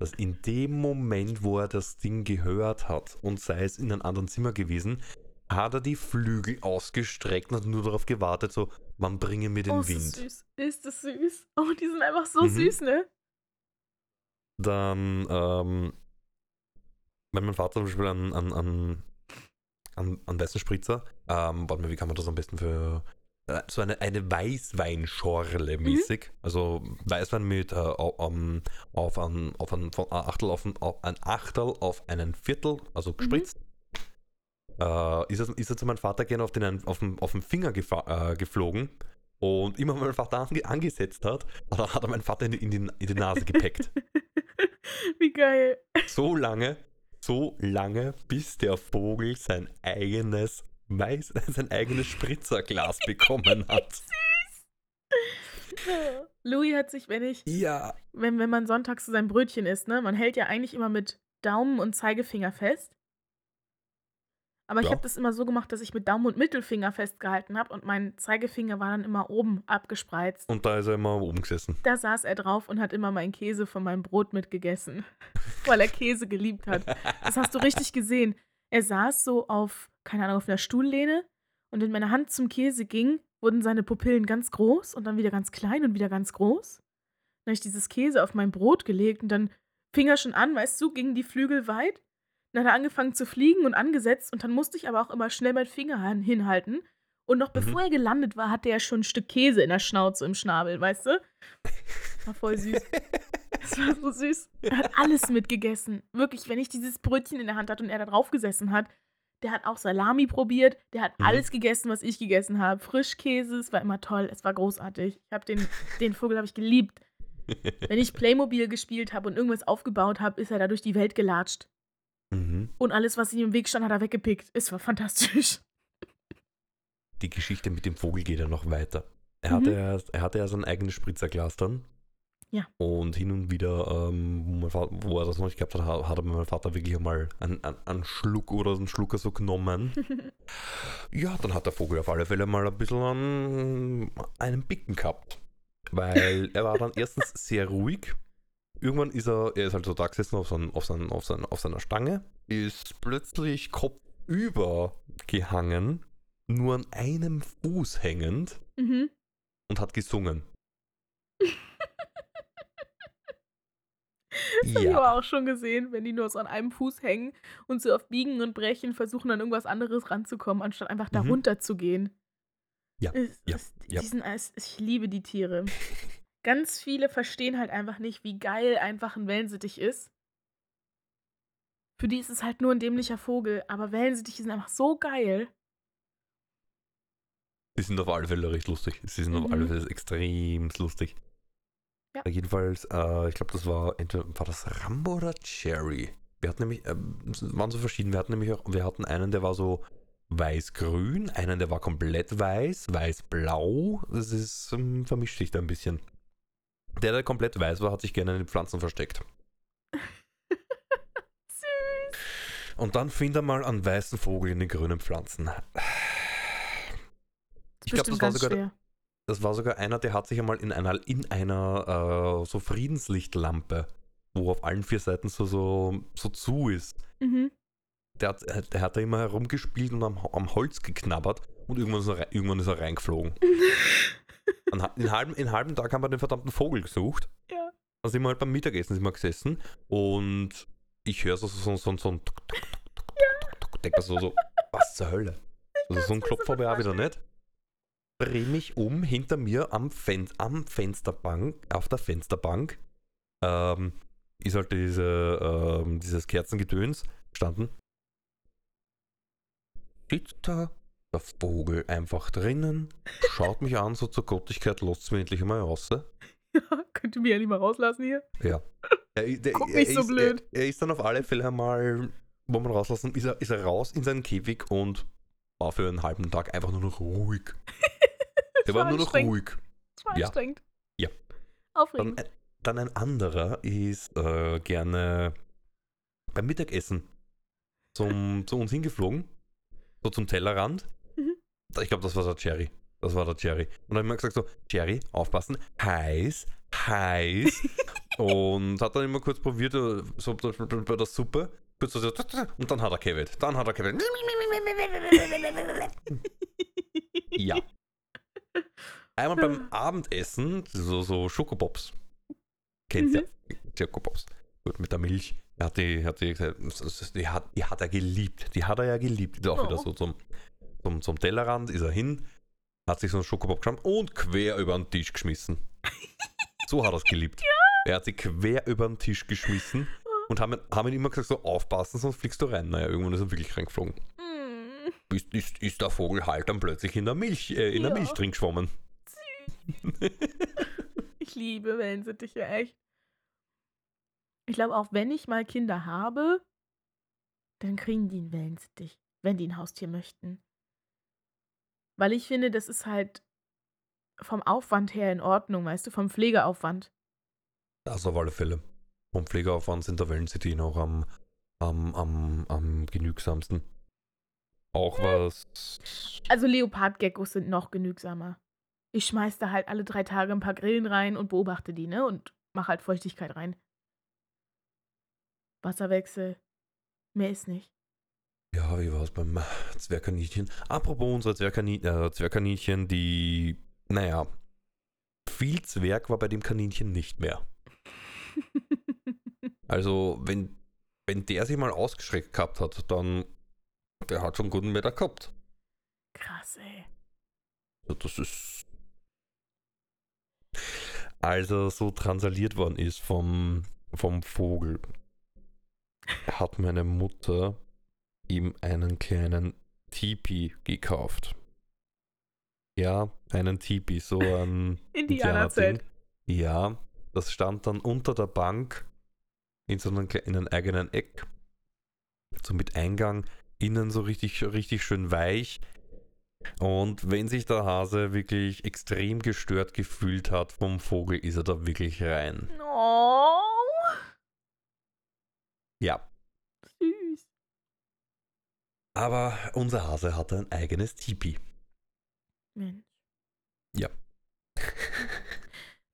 dass in dem Moment, wo er das Ding gehört hat und sei es in einem anderen Zimmer gewesen, hat er die Flügel ausgestreckt und hat nur darauf gewartet, so, man bringe mir den oh, ist Wind. das süß. Ist das süß. Oh, die sind einfach so Mhm. süß, ne? Dann, ähm, wenn mein Vater zum Beispiel an, an, an, an, an Spritzer, ähm, warte mal, wie kann man das am besten für, so eine, eine Weißweinschorle mäßig, also Weißwein mit, äh, au- am- auf ein, auf ein, von ein Achtel auf ein, auf ein Achtel auf einen Viertel, also gespritzt. Äh, ist, er, ist er zu meinem Vater gerne auf den, auf den, auf den Finger äh, geflogen und immer wenn mein Vater ange, angesetzt hat, hat er meinen Vater in die, in die, in die Nase gepackt. <laughs> Wie geil. so lange, so lange, bis der Vogel sein eigenes Weiß, <laughs> sein eigenes Spritzerglas bekommen hat. <laughs> Louis hat sich, wenn ich, Ja. wenn, wenn man sonntags so sein Brötchen isst, ne, man hält ja eigentlich immer mit Daumen und Zeigefinger fest. Aber ich Ja. habe das immer so gemacht, dass ich mit Daumen und Mittelfinger festgehalten habe und mein Zeigefinger war dann immer oben abgespreizt. Und da ist er immer oben gesessen. Da saß er drauf und hat immer meinen Käse von meinem Brot mitgegessen, <laughs> weil er Käse geliebt hat. Das hast du richtig gesehen. Er saß so auf, keine Ahnung, auf einer Stuhllehne und wenn meine Hand zum Käse ging, wurden seine Pupillen ganz groß und dann wieder ganz klein und wieder ganz groß. Dann habe ich dieses Käse auf mein Brot gelegt und dann fing er schon an, weißt du, gingen die Flügel weit. Dann hat er angefangen zu fliegen und angesetzt und dann musste ich aber auch immer schnell meinen Finger hin- hinhalten. Und noch bevor er gelandet war, hatte er schon ein Stück Käse in der Schnauze im Schnabel, weißt du? War voll süß. Das war so süß. Er hat <laughs> alles mitgegessen. Wirklich, wenn ich dieses Brötchen in der Hand hatte und er da drauf gesessen hat, der hat auch Salami probiert, der hat Mhm. alles gegessen, was ich gegessen habe. Frischkäse, es war immer toll, es war großartig. Ich habe den, den Vogel habe ich geliebt. Wenn ich Playmobil gespielt habe und irgendwas aufgebaut habe, ist er da durch die Welt gelatscht. mhm. Und alles, was ihm im Weg stand, hat er weggepickt. Es war fantastisch. Die Geschichte mit dem Vogel geht ja noch weiter. Er, Mhm. hatte, ja, er hatte ja sein eigenes Spritzerglas dann. Ja. Und hin und wieder, ähm, wo, mein Vater, wo er das noch nicht gehabt hat, hat hat mein Vater wirklich einmal einen, einen, einen Schluck oder einen Schlucker so genommen. <laughs> ja, dann hat der Vogel auf alle Fälle mal ein bisschen an einen Bicken gehabt. Weil <laughs> er war dann erstens sehr ruhig. Irgendwann ist er, er ist halt so da gesessen auf, seinen, auf, seinen, auf, seinen, auf seiner Stange, ist plötzlich kopfüber gehangen, nur an einem Fuß hängend mhm. und hat gesungen. <laughs> <laughs> Das habe ich aber ja. auch schon gesehen, wenn die nur so an einem Fuß hängen und so auf Biegen und Brechen versuchen, an irgendwas anderes ranzukommen, anstatt einfach da Mhm. runter zu gehen. Ja, Es, ja, es, ja. Die sind, es, ich liebe die Tiere. <laughs> Ganz viele verstehen halt einfach nicht, wie geil einfach ein Wellensittich ist. Für die ist es halt nur ein dämlicher Vogel, aber Wellensittiche sind einfach so geil. Sie sind auf alle Fälle recht lustig. Sie sind auf Mhm. alle Fälle extrem lustig. Ja. Jedenfalls, äh, ich glaube, das war entweder war das Rambo oder Cherry. Wir hatten nämlich, es waren so verschieden. Wir hatten nämlich auch, wir hatten einen, der war so weiß-grün, einen, der war komplett weiß, weiß-blau. Das ist, ähm, vermischt sich da ein bisschen. Der, der komplett weiß war, hat sich gerne in den Pflanzen versteckt. <laughs> Süß. Und dann find er mal einen weißen Vogel in den grünen Pflanzen. Ich glaube, das war sogar schwer. Das war sogar einer, der hat sich einmal in einer, in einer äh, so Friedenslichtlampe, wo auf allen vier Seiten so, so, so zu ist. Mhm. Der hat, der hat da immer herumgespielt und am, am Holz geknabbert und irgendwann ist er, irgendwann ist er reingeflogen. An, in, halben, in halben Tag haben wir den verdammten Vogel gesucht. ja. Dann sind wir halt beim Mittagessen sind wir gesessen und ich höre so, so, so, so ein Tuk, Tuk, Tuk, Tuk, Tuk, Tuk, denk mir so, so, was zur Hölle? Also so ein mir Klopf so habe ich auch wieder nicht. Dreh mich um, hinter mir am, Fen am Fensterbank, auf der Fensterbank, ähm, ist halt diese, ähm, dieses Kerzengedöns standen. Sitzt da der Vogel einfach drinnen, schaut mich an, so zur Gottigkeit, lasst mich endlich mal raus. <laughs> Ja, könnt ihr mich ja nicht mal rauslassen hier? Ja. Er, der, Guck er nicht so ist, blöd. Er, er ist dann auf alle Fälle einmal, wo man rauslassen, ist er, ist er raus in seinen Käfig und war für einen halben Tag einfach nur noch ruhig. <laughs> <laughs> Der war nur noch ruhig. Das war Ja. anstrengend. Ja. Dann, Aufregend. ein- dann ein anderer ist äh, gerne beim Mittagessen zum, <laughs> zu uns hingeflogen, so zum Tellerrand. Mhm. Ich glaube, das war der Jerry. Das war der Jerry. Und dann haben wir gesagt so, Jerry, aufpassen, heiß, heiß. <laughs> und hat dann immer kurz probiert, äh, so bei bei der Suppe, kurz so, und dann hat er Kevin. Dann hat er Kevin. Ja. Einmal beim Abendessen, so, so Schokopops. Kennst Mhm. ja. Schokopops. Gut, mit der Milch. Er hat die, hat die, die, hat, die hat er geliebt. Die hat er ja geliebt. Die ist auch Oh. wieder so zum, zum, zum Tellerrand, ist er hin, hat sich so einen Schokopop geschaut und quer über den Tisch geschmissen. <laughs> So hat er es geliebt. Er hat sie quer über den Tisch geschmissen und haben, haben ihm immer gesagt, so aufpassen, sonst fliegst du rein. Naja, irgendwann ist er wirklich reingeflogen. Mm, Ist, ist, ist der Vogel halt dann plötzlich in der Milch, äh, in der Ja. Milch drin geschwommen. Ich liebe Wellensittiche, echt. Ich glaube, auch wenn ich mal Kinder habe, dann kriegen die einen Wellensittich, wenn die ein Haustier möchten. Weil ich finde, das ist halt vom Aufwand her in Ordnung, weißt du, vom Pflegeaufwand. Das auf alle Fälle. Vom Pflegeaufwand sind der Wellencity noch am, am, am, am genügsamsten. Auch was. Also Leopardgeckos sind noch genügsamer. Ich schmeiß da halt alle drei Tage ein paar Grillen rein und beobachte die, ne? Und mach halt Feuchtigkeit rein. Wasserwechsel. Mehr ist nicht. Ja, wie war es beim Zwergkaninchen? Apropos unsere Zwergkanin äh, Zwergkaninchen, die. Naja. Viel Zwerg war bei dem Kaninchen nicht mehr. <laughs> Also, wenn, wenn der sich mal ausgeschreckt gehabt hat, dann. Der hat schon einen guten Meter gehabt. Krass, ey. Also Das ist. als er so transaliert worden ist vom, vom Vogel, hat meine Mutter ihm einen kleinen Tipi gekauft. Ja, einen Tipi, so <laughs> ein Indianerzelt. Ja, das stand dann unter der Bank in so einem, in einem eigenen Eck. So mit Eingang, innen so richtig, richtig schön weich. Und wenn sich der Hase wirklich extrem gestört gefühlt hat vom Vogel, ist er da wirklich rein. Oh, Ja, süß. aber unser Hase hatte ein eigenes Tipi. Mensch. Ja.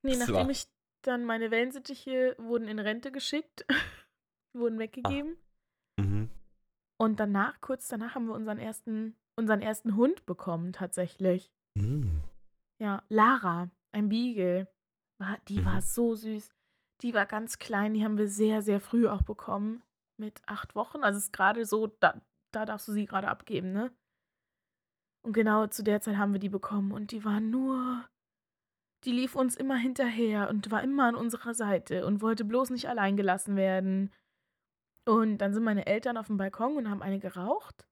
Nee, Das nachdem war- ich dann meine Wellensittiche wurden in Rente geschickt, <laughs> wurden weggegeben. Mhm. Und danach, kurz danach, haben wir unseren ersten, unseren ersten Hund bekommen, tatsächlich. Mhm. Ja, Lara, ein Beagle. War, die Mhm. war so süß. Die war ganz klein, die haben wir sehr, sehr früh auch bekommen. Mit acht Wochen. Also es ist gerade so, da, da darfst du sie gerade abgeben, ne? Und genau zu der Zeit haben wir die bekommen. Und die war nur. Die lief uns immer hinterher und war immer an unserer Seite und wollte bloß nicht allein gelassen werden. Und dann sind meine Eltern auf dem Balkon und haben eine geraucht.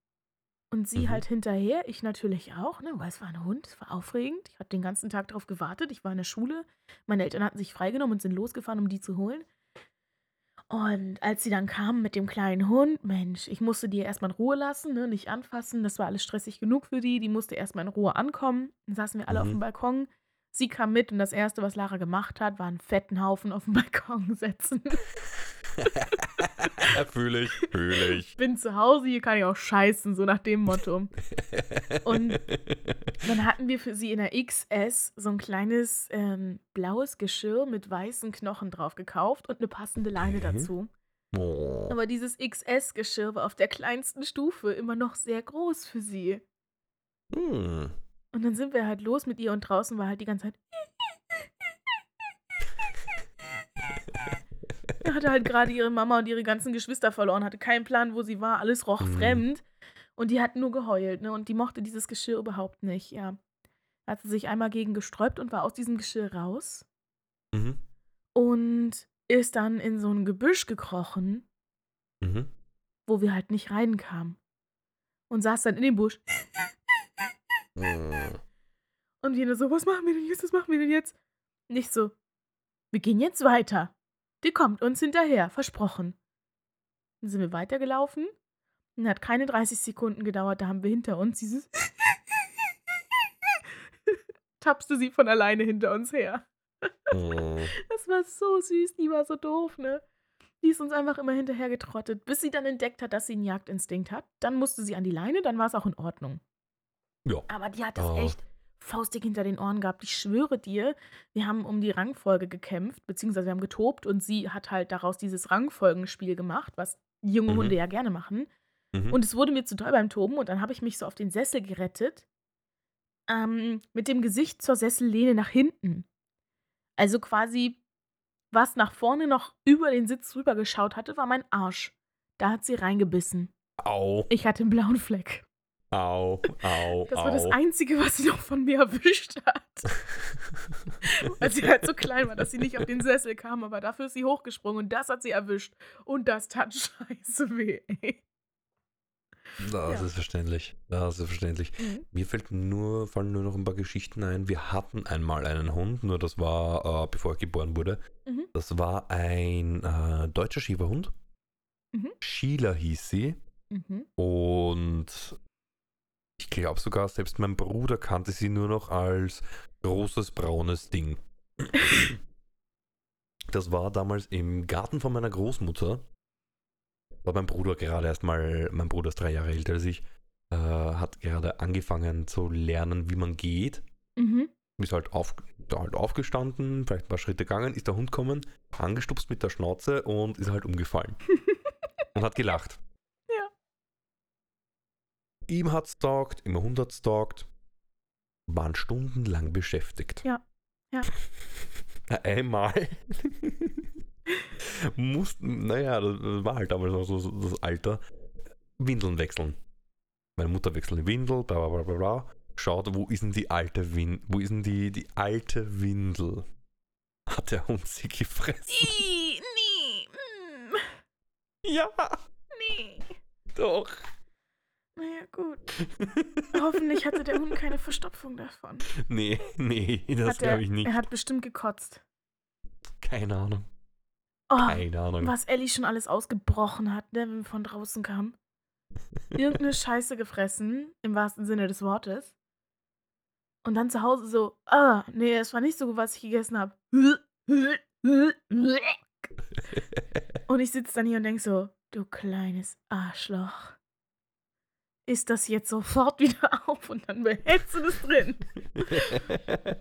Und sie Mhm. halt hinterher, ich natürlich auch, ne? Weil es war ein Hund, es war aufregend. Ich habe den ganzen Tag darauf gewartet. Ich war in der Schule. Meine Eltern hatten sich freigenommen und sind losgefahren, um die zu holen. Und als sie dann kamen mit dem kleinen Hund, Mensch, ich musste die erstmal in Ruhe lassen, ne? nicht anfassen. Das war alles stressig genug für die. Die musste erstmal in Ruhe ankommen. Dann saßen wir alle auf Mhm. dem Balkon. Sie kam mit und das Erste, was Lara gemacht hat, war einen fetten Haufen auf den <laughs> Balkon setzen. <laughs> fühle ich, fühle ich. Bin zu Hause, hier kann ich auch scheißen, so nach dem Motto. Und Dann hatten wir für sie in der XS so ein kleines ähm, blaues Geschirr mit weißen Knochen drauf gekauft und eine passende Leine Okay. dazu. oh. Aber dieses XS-Geschirr war auf der kleinsten Stufe immer noch sehr groß für sie. Hm. Und dann sind wir halt los mit ihr und draußen war halt die ganze Zeit. Hatte halt gerade ihre Mama und ihre ganzen Geschwister verloren, hatte keinen Plan, wo sie war, alles roch Mhm. fremd. Und die hat nur geheult, ne? Und die mochte dieses Geschirr überhaupt nicht, ja. Hat sie sich einmal gegen gesträubt und war aus diesem Geschirr raus Mhm. und ist dann in so ein Gebüsch gekrochen, Mhm. wo wir halt nicht reinkamen. Und saß dann in dem Busch. Mhm. Und jene so, was machen wir denn jetzt? Was machen wir denn jetzt? Nicht so, wir gehen jetzt weiter. Die kommt uns hinterher, versprochen. Dann sind wir weitergelaufen. Und hat keine 30 Sekunden gedauert, da haben wir hinter uns dieses. <laughs> Tapste sie von alleine hinter uns her. Mhm. <laughs> Das war so süß, die war so doof, ne? Die ist uns einfach immer hinterher getrottet, bis sie dann entdeckt hat, dass sie einen Jagdinstinkt hat. Dann musste sie an die Leine, dann war es auch in Ordnung. Ja. Aber die hat das Oh. echt faustig hinter den Ohren gehabt. Ich schwöre dir, wir haben um die Rangfolge gekämpft, beziehungsweise wir haben getobt und sie hat halt daraus dieses Rangfolgenspiel gemacht, was junge Mhm. Hunde ja gerne machen. Mhm. Und es wurde mir zu doll beim Toben und dann habe ich mich so auf den Sessel gerettet. Ähm, mit dem Gesicht zur Sessellehne nach hinten. Also quasi, was nach vorne noch über den Sitz rüber geschaut hatte, war mein Arsch. Da hat sie reingebissen. Au, Ich hatte einen blauen Fleck. Au, au, Das au. war das Einzige, was sie noch von mir erwischt hat. <laughs> Weil sie halt so klein war, dass sie nicht auf den Sessel kam, aber dafür ist sie hochgesprungen und das hat sie erwischt. Und das tat scheiße weh. ey. Das Ja. ist verständlich. Das ist verständlich. Mhm. Mir fällt nur, fallen nur noch ein paar Geschichten ein. Wir hatten einmal einen Hund, nur das war, äh, bevor ich geboren wurde. Mhm. Das war ein äh, deutscher Schieferhund. Mhm. Sheila hieß sie. Mhm. Und ich glaube sogar, selbst mein Bruder kannte sie nur noch als großes braunes Ding. Das war damals im Garten von meiner Großmutter. War mein Bruder gerade erst mal, mein Bruder ist drei Jahre älter als ich, äh, hat gerade angefangen zu lernen, wie man geht. Mhm. Ist halt, auf, halt aufgestanden, vielleicht ein paar Schritte gegangen, ist der Hund kommen, angestupst mit der Schnauze und ist halt umgefallen. <laughs> und hat gelacht. Ihm hat's taugt, immer Hund hat's taugt. Waren stundenlang beschäftigt. Ja. Ja. <laughs> Einmal <laughs> mussten, naja, das war halt damals noch so, das Alter, Windeln wechseln. Meine Mutter wechselt die Windel, bla bla bla bla bla. Schaut, wo ist denn die alte Windel? Wo ist denn die, die alte Windel? Hat der Hund sie gefressen? Ih, nee, mm, Ja, nee. doch. Naja, gut. <laughs> Hoffentlich hatte der Hund keine Verstopfung davon. Nee, nee, das glaube ich nicht. er hat bestimmt gekotzt. Keine Ahnung. Oh, Keine Ahnung. was Ellie schon alles ausgebrochen hat, ne, wenn wir von draußen kamen. Irgendeine <laughs> Scheiße gefressen, im wahrsten Sinne des Wortes. Und dann zu Hause so, ah, nee, es war nicht so gut, was ich gegessen habe. <laughs> Und ich sitze dann hier und denke so, du kleines Arschloch. Ist das jetzt sofort wieder <laughs> auf und dann behältst du das drin? <laughs>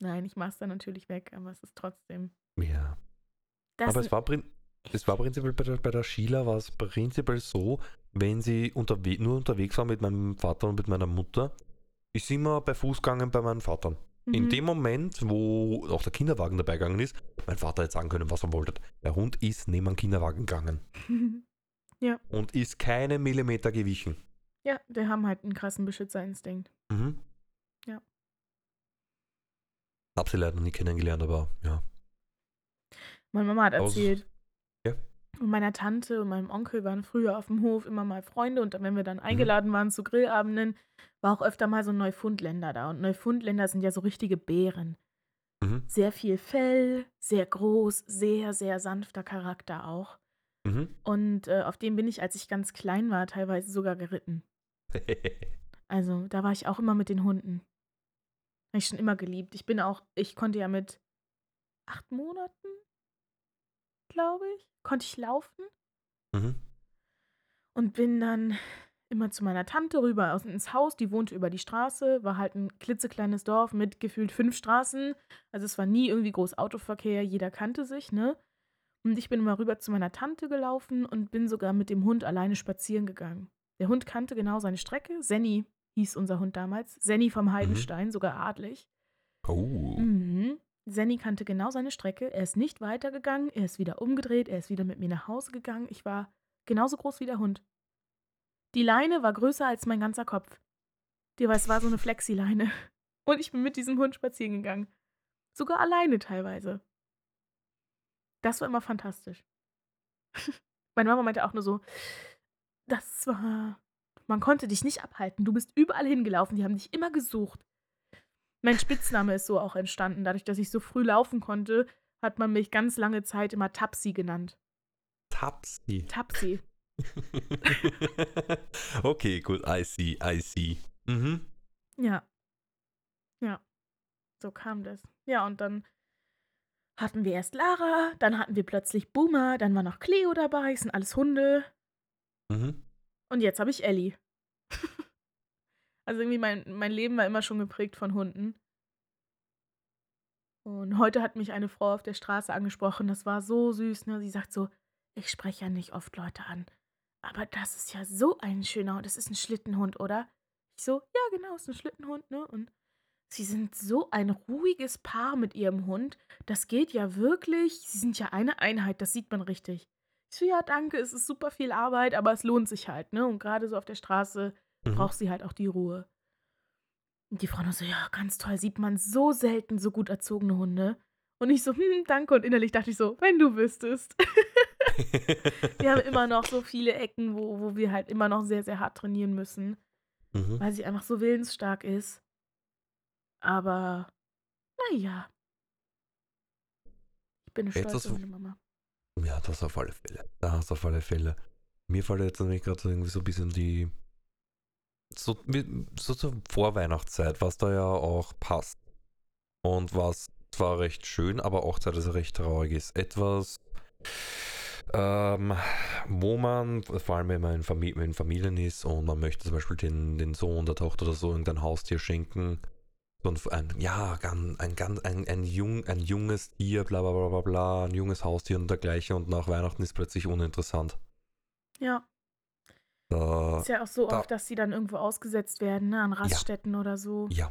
Nein, ich mach's dann natürlich weg, aber es ist trotzdem. ja. Das Aber es war, es war prinzipiell bei der, bei der Sheila war es prinzipiell so, wenn sie unterwe nur unterwegs war mit meinem Vater und mit meiner Mutter, ist sie immer bei Fuß gegangen bei meinem Vater. In Mhm. dem Moment, wo auch der Kinderwagen dabei gegangen ist, mein Vater hätte sagen können, was er wollte. Der Hund ist neben den Kinderwagen gegangen <laughs> und ist keine Millimeter gewichen. ja, die haben halt einen krassen Beschützerinstinkt. Mhm. Ja. Hab sie leider nie kennengelernt, aber ja. Meine Mama hat erzählt. Ja. Und meiner Tante und meinem Onkel waren früher auf dem Hof immer mal Freunde und wenn wir Mhm. dann eingeladen waren zu Grillabenden, war auch öfter mal so ein Neufundländer da. Und Neufundländer sind ja so richtige Bären. Mhm. Sehr viel Fell, sehr groß, sehr, sehr sanfter Charakter auch. Mhm. Und äh, auf dem bin ich, als ich ganz klein war, teilweise sogar geritten. <laughs> Also da war ich auch immer mit den Hunden. Habe ich schon immer geliebt. Ich bin auch, ich konnte ja mit acht Monaten, glaube ich, konnte ich laufen mhm. und bin dann immer zu meiner Tante rüber aus, ins Haus. Die wohnte über die Straße, war halt ein klitzekleines Dorf mit gefühlt fünf Straßen. Also es war nie irgendwie groß Autoverkehr, jeder kannte sich, ne? Und ich bin immer rüber zu meiner Tante gelaufen und bin sogar mit dem Hund alleine spazieren gegangen. Der Hund kannte genau seine Strecke. Senny hieß unser Hund damals. Senny vom Heidenstein, sogar adlig. Oh. Mhm. Senny kannte genau seine Strecke. Er ist nicht weitergegangen, er ist wieder umgedreht, er ist wieder mit mir nach Hause gegangen. Ich war genauso groß wie der Hund. Die Leine war größer als mein ganzer Kopf. Die war, es war so eine Flexileine. <laughs> Und ich bin mit diesem Hund spazieren gegangen. Sogar alleine teilweise. Das war immer fantastisch. <laughs> Meine Mama meinte auch nur so, das war, man konnte dich nicht abhalten. Du bist überall hingelaufen, die haben dich immer gesucht. Mein Spitzname ist so auch entstanden. Dadurch, dass ich so früh laufen konnte, hat man mich ganz lange Zeit immer Tapsi genannt. Tapsi. Tapsi. <laughs> okay, gut. I see, I see. Mhm. Ja. Ja. So kam das. Ja, und dann hatten wir erst Lara, dann hatten wir plötzlich Boomer, dann war noch Cleo dabei, es sind alles Hunde. Mhm. Und jetzt habe ich Ellie. <laughs> also irgendwie mein, mein Leben war immer schon geprägt von Hunden. Und heute hat mich eine Frau auf der Straße angesprochen, das war so süß, ne? Sie sagt so, ich spreche ja nicht oft Leute an, aber das ist ja so ein schöner Hund, das ist ein Schlittenhund, oder? Ich so, ja genau, ist ein Schlittenhund, ne? Und sie sind so ein ruhiges Paar mit ihrem Hund, das geht ja wirklich, sie sind ja eine Einheit, das sieht man richtig. Ich so, ja, danke, es ist super viel Arbeit, aber es lohnt sich halt, ne? Und gerade so auf der Straße Mhm. braucht sie halt auch die Ruhe. Und die Frau nur so, ja, ganz toll, sieht man so selten so gut erzogene Hunde. Und ich so, hm, danke. Und innerlich dachte ich so, wenn du wüsstest. <laughs> wir haben immer noch so viele Ecken, wo, wo wir halt immer noch sehr, sehr hart trainieren müssen, mhm. weil sie einfach so willensstark ist. Aber, naja. Ich bin eine du- Hundemama. Ja, das auf alle Fälle. Das auf alle Fälle. Mir fällt jetzt nämlich gerade so irgendwie so ein bisschen die. So, so zur Vorweihnachtszeit, was da ja auch passt. Und was zwar recht schön, aber auch teilweise recht traurig ist. Etwas, ähm, wo man, vor allem wenn man in Familien ist und man möchte zum Beispiel den, den Sohn, der Tochter oder so irgendein Haustier schenken. So ein, ein, ja, ganz, ein, ganz, ein, ein, jung, ein junges Tier, bla bla bla bla bla, ein junges Haustier und dergleichen und nach Weihnachten ist plötzlich uninteressant. Ja, Da, ist ja auch so da- oft, dass sie dann irgendwo ausgesetzt werden, ne, an Raststätten oder so. ja,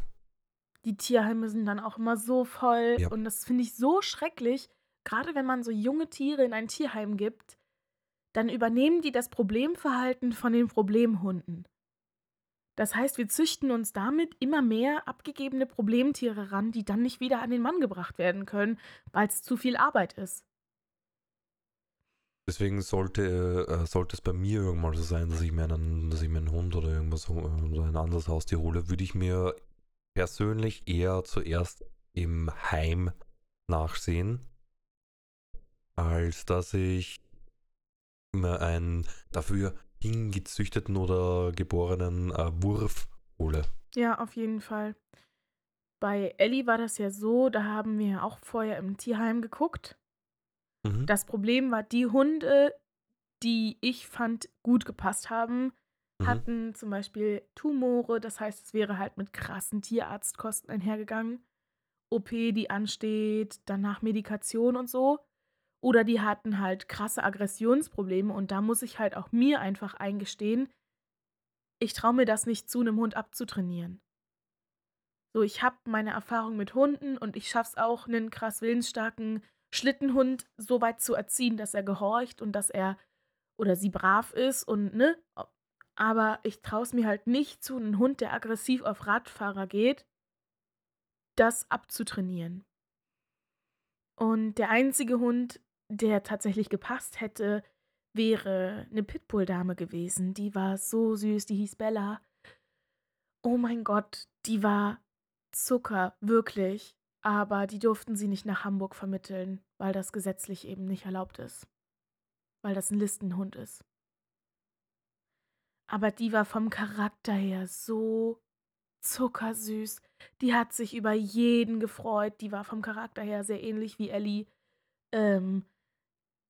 Die Tierheime sind dann auch immer so voll. Ja. Und das finde ich so schrecklich. Gerade wenn man so junge Tiere in ein Tierheim gibt, dann übernehmen die das Problemverhalten von den Problemhunden. Das heißt, wir züchten uns damit immer mehr abgegebene Problemtiere ran, die dann nicht wieder an den Mann gebracht werden können, weil es zu viel Arbeit ist. Deswegen sollte, äh, sollte es bei mir irgendwann so sein, dass ich mir einen, dass ich mir einen Hund oder irgendwas so ein anderes Haustier hole, würde ich mir persönlich eher zuerst im Heim nachsehen, als dass ich mir einen dafür hingezüchteten oder geborenen äh, Wurf hole. Ja, auf jeden Fall. Bei Ellie war das ja so, da haben wir auch vorher im Tierheim geguckt. Mhm. Das Problem war, die Hunde, die ich fand gut gepasst haben, Mhm. hatten zum Beispiel Tumore. Das heißt, es wäre halt mit krassen Tierarztkosten einhergegangen. OP, die ansteht, danach Medikation und so. Oder die hatten halt krasse Aggressionsprobleme und da muss ich halt auch mir einfach eingestehen, ich traue mir das nicht zu, einem Hund abzutrainieren. So, ich habe meine Erfahrung mit Hunden und ich schaffe es auch, einen krass willensstarken Schlittenhund so weit zu erziehen, dass er gehorcht und dass er oder sie brav ist und ne. Aber ich traue es mir halt nicht zu, einen Hund, der aggressiv auf Radfahrer geht, das abzutrainieren. Und der einzige Hund, der tatsächlich gepasst hätte, wäre eine Pitbull-Dame gewesen. Die war so süß, die hieß Bella. Oh mein Gott, die war Zucker, wirklich. Aber die durften sie nicht nach Hamburg vermitteln, weil das gesetzlich eben nicht erlaubt ist. Weil das ein Listenhund ist. Aber die war vom Charakter her so zuckersüß. Die hat sich über jeden gefreut. Die war vom Charakter her sehr ähnlich wie Ellie. Ähm,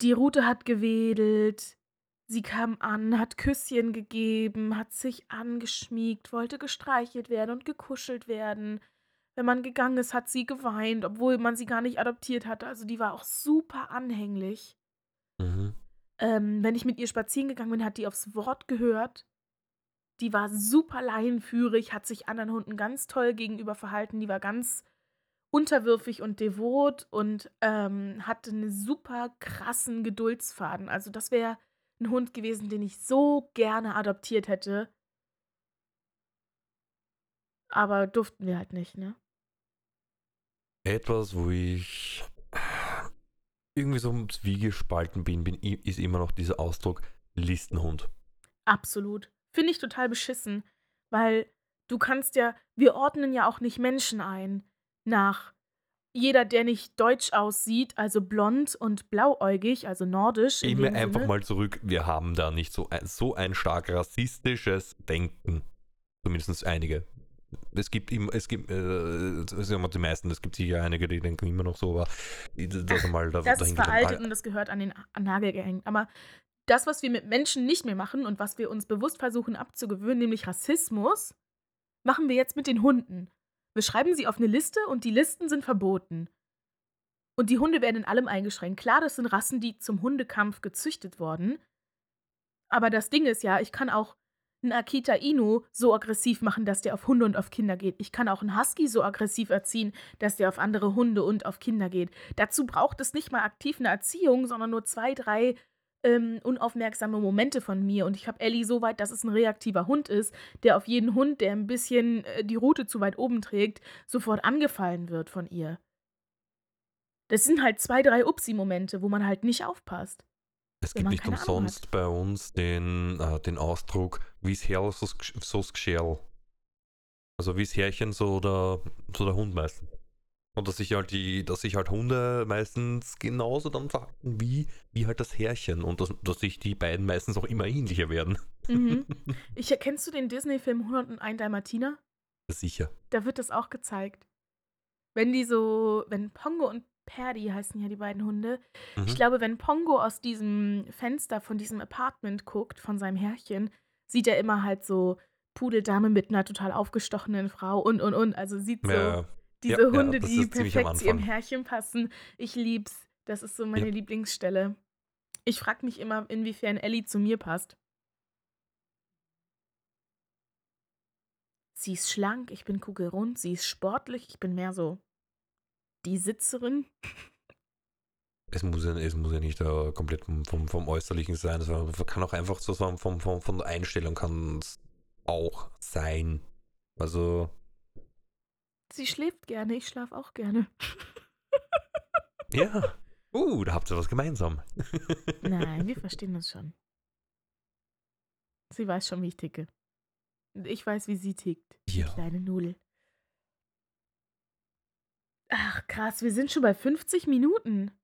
die Rute hat gewedelt. Sie kam an, hat Küsschen gegeben, hat sich angeschmiegt, wollte gestreichelt werden und gekuschelt werden. Wenn man gegangen ist, hat sie geweint, obwohl man sie gar nicht adoptiert hatte. Also die war auch super anhänglich. Mhm. Ähm, wenn ich mit ihr spazieren gegangen bin, hat die aufs Wort gehört. Die war super laienführig, hat sich anderen Hunden ganz toll gegenüber verhalten. Die war ganz unterwürfig und devot und ähm, hatte einen super krassen Geduldsfaden. Also das wäre ein Hund gewesen, den ich so gerne adoptiert hätte. Aber durften wir halt nicht, ne? Etwas, wo ich irgendwie so zwiegespalten bin, bin, ist immer noch dieser Ausdruck Listenhund. Absolut. Finde ich total beschissen, weil du kannst ja, wir ordnen ja auch nicht Menschen ein nach jeder, der nicht deutsch aussieht, also blond und blauäugig, also nordisch. Ich mir einfach mal zurück, wir haben da nicht so ein, so ein stark rassistisches Denken. Zumindest einige. Es gibt immer, es gibt, äh, sagen wir die meisten, es gibt sicher einige, die denken immer noch so, aber das, mal da, das ist veraltet und das gehört an den an Nagel gehängt. Aber das, was wir mit Menschen nicht mehr machen und was wir uns bewusst versuchen abzugewöhnen, nämlich Rassismus, machen wir jetzt mit den Hunden. Wir schreiben sie auf eine Liste und die Listen sind verboten. Und die Hunde werden in allem eingeschränkt. Klar, das sind Rassen, die zum Hundekampf gezüchtet wurden. Aber das Ding ist ja, ich kann auch einen Akita Inu so aggressiv machen, dass der auf Hunde und auf Kinder geht. Ich kann auch einen Husky so aggressiv erziehen, dass der auf andere Hunde und auf Kinder geht. Dazu braucht es nicht mal aktiv eine Erziehung, sondern nur zwei, drei ähm, unaufmerksame Momente von mir. Und ich habe Ellie so weit, dass es ein reaktiver Hund ist, der auf jeden Hund, der ein bisschen äh, die Route zu weit oben trägt, sofort angefallen wird von ihr. Das sind halt zwei, drei Upsi-Momente, wo man halt nicht aufpasst. Es gibt nicht umsonst bei uns den, äh, den Ausdruck, wie's Herr, so, so's. Also wie's Herrchen, so der, so der Hund meistens. Und dass sich halt die, dass sich halt Hunde meistens genauso dann verhalten wie, wie halt das Herrchen und dass, dass sich die beiden meistens auch immer ähnlicher werden. Mhm. <laughs> Ich, kennst du den Disney-Film 101 Dalmatiner? Sicher. Da wird das auch gezeigt. Wenn die so, wenn Pongo und Perdi heißen ja die beiden Hunde. Mhm. Ich glaube, wenn Pongo aus diesem Fenster von diesem Apartment guckt, von seinem Herrchen, sieht er immer halt so Pudeldame mit einer total aufgestochenen Frau und und und. Also sieht so ja. Diese ja, Hunde, ja, die perfekt zu ihrem Herrchen passen. Ich lieb's. Das ist so meine ja. Lieblingsstelle. Ich frage mich immer, inwiefern Ellie zu mir passt. Sie ist schlank, ich bin kugelrund, sie ist sportlich, ich bin mehr so die Sitzerin. Es muss ja, es muss ja nicht uh, komplett vom, vom, Äußerlichen sein. Es kann auch einfach so vom, vom, von der Einstellung kann auch sein. Also, Sie schläft gerne, ich schlafe auch gerne. <laughs> ja. Uh, da habt ihr was gemeinsam. <laughs> Nein, wir verstehen uns schon. Sie weiß schon, wie ich ticke. Und ich weiß, wie sie tickt. Die Ja. kleine Nudel. Ach, krass, wir sind schon bei 50 Minuten. <laughs>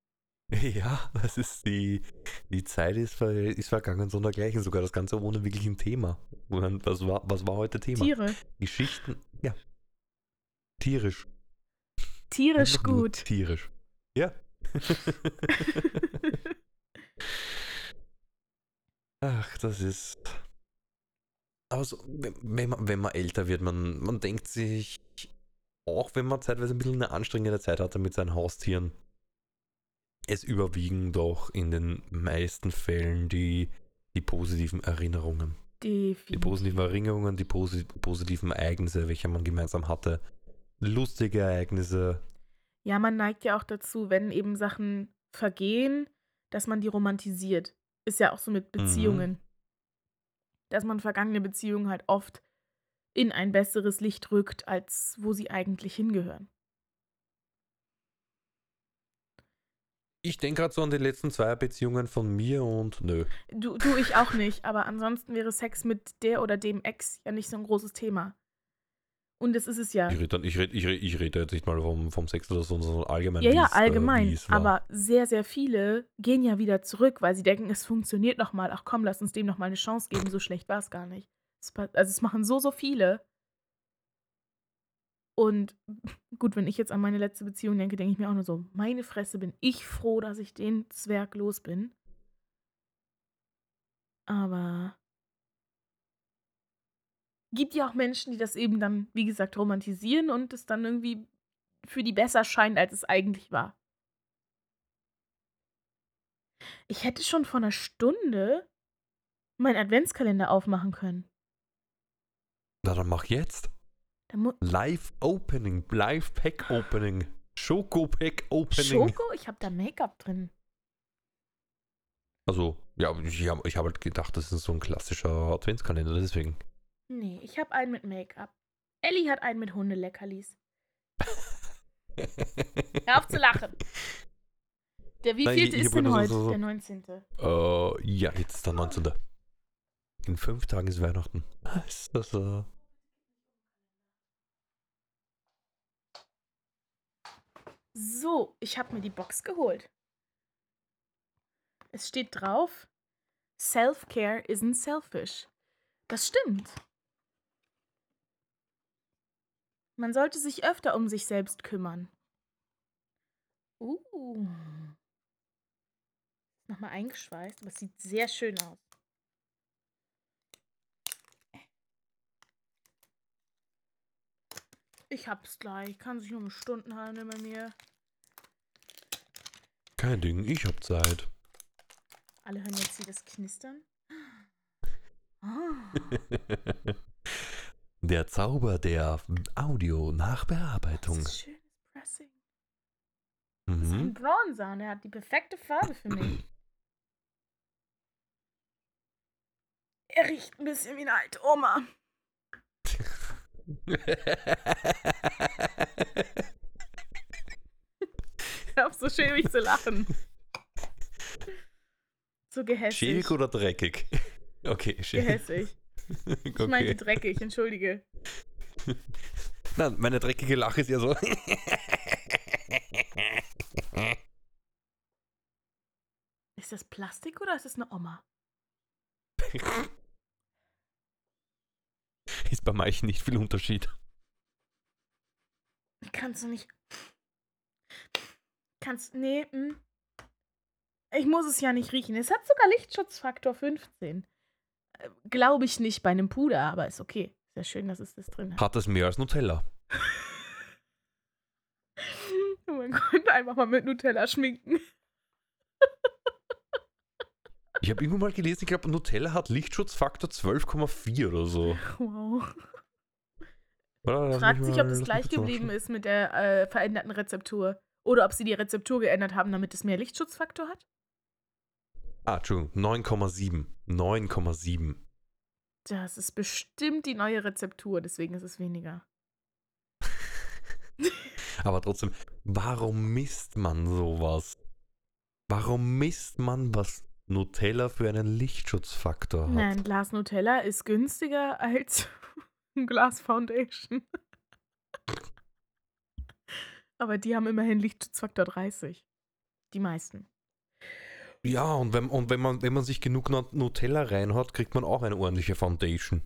Ja, das ist die, die Zeit ist, ver, ist vergangen so dergleichen, sogar das Ganze ohne wirklich ein Thema. Und Was war, was war heute Thema? Tiere. Geschichten, ja. Tierisch. Tierisch Einfach gut. Tierisch. Ja. <laughs> Ach, das ist. Aber so, wenn, man, wenn man älter wird, man, man denkt sich, auch wenn man zeitweise ein bisschen eine anstrengende Zeit hatte mit seinen Haustieren, es überwiegen doch in den meisten Fällen die, die positiven Erinnerungen. Die Definitiv. positiven Erinnerungen, die posi positiven Ereignisse, welche man gemeinsam hatte. Lustige Ereignisse. Ja, man neigt ja auch dazu, wenn eben Sachen vergehen, dass man die romantisiert. Ist ja auch so mit Beziehungen. Dass man vergangene Beziehungen halt oft in ein besseres Licht rückt, als wo sie eigentlich hingehören. Ich denke gerade so an die letzten zwei Beziehungen von mir und nö. Du, du, ich auch nicht, aber ansonsten wäre Sex mit der oder dem Ex ja nicht so ein großes Thema. Und das ist es ja. Ich rede dann- ich red, ich red, ich red jetzt nicht mal vom, vom Sex oder so, sondern allgemein. Ja, ja, es, äh, allgemein. es war. aber sehr, sehr viele gehen ja wieder zurück, weil sie denken, es funktioniert nochmal. Ach komm, lass uns dem nochmal eine Chance geben. So schlecht war es gar nicht. Es Also es machen so, so viele. Und <laughs> gut, wenn ich jetzt an meine letzte Beziehung denke, denke ich mir auch nur so, meine Fresse, bin ich froh, dass ich den Zwerg los bin. Aber gibt ja auch Menschen, die das eben dann, wie gesagt, romantisieren und es dann irgendwie für die besser scheint, als es eigentlich war. Ich hätte schon vor einer Stunde meinen Adventskalender aufmachen können. Na, dann mach jetzt. Live Opening, Live Pack Opening, Schoko Pack Opening. Schoko? Ich habe da Make-up drin. Also, ja, ich habe ich hab halt gedacht, das ist so ein klassischer Adventskalender, deswegen. Nee, ich habe einen mit Make-up. Ellie hat einen mit Hundeleckerlis. <laughs> Hör auf zu lachen. Der wievielte ist denn heute? so- so- Der 19. Äh, ja, jetzt ist der 19. In fünf Tagen ist Weihnachten. Ist das, äh, So, ich habe mir die Box geholt. Es steht drauf, Self-Care isn't selfish. Das stimmt. Man sollte sich öfter um sich selbst kümmern. Uh. Nochmal eingeschweißt, aber es sieht sehr schön aus. Ich hab's gleich. Kann sich um Stunden handeln bei mir. kein Ding, ich hab Zeit. Alle hören jetzt hier das Knistern. <laughs> Ah, Der Zauber der Audio-Nachbearbeitung. das ist schönes Pressing. Das ist ein Mhm. Bronzer und er hat die perfekte Farbe für mich. Er riecht ein bisschen wie eine alte Oma. <laughs> Hör auf, so schäbig zu lachen. So gehässig. Schäbig oder dreckig? <laughs> Okay, schäbig. Gehässig. <laughs> Ich okay. meinte dreckig, entschuldige. Nein, meine dreckige Lache ist ja so. Ist das Plastik oder ist das eine Oma? <laughs> ist bei manchen nicht viel Unterschied. Kannst du nicht. Kannst. Nee, hm. Ich muss es ja nicht riechen. Es hat sogar Lichtschutzfaktor 15. Glaube ich nicht bei einem Puder, aber ist okay. Sehr schön, dass es das drin hat. Hat es mehr als Nutella? <laughs> Oh mein Gott, einfach mal mit Nutella schminken. <laughs> Ich habe irgendwo mal gelesen, ich glaube, Nutella hat Lichtschutzfaktor 12,4 oder so. Wow. Oder? Fragt sich, ob das gleich geblieben ist mit der äh, veränderten Rezeptur. Oder ob sie die Rezeptur geändert haben, damit es mehr Lichtschutzfaktor hat. Ah, Entschuldigung, 9,7. 9,7. Das ist bestimmt die neue Rezeptur, deswegen ist es weniger. <laughs> Aber trotzdem, warum misst man sowas? Warum misst man, was Nutella für einen Lichtschutzfaktor hat? Na, ein Glas Nutella ist günstiger als ein <laughs> Glas Foundation. <laughs> Aber die haben immerhin Lichtschutzfaktor 30. Die meisten. Ja, und wenn, und wenn, man, wenn man sich genug Nut- Nutella reinhaut, kriegt man auch eine ordentliche Foundation.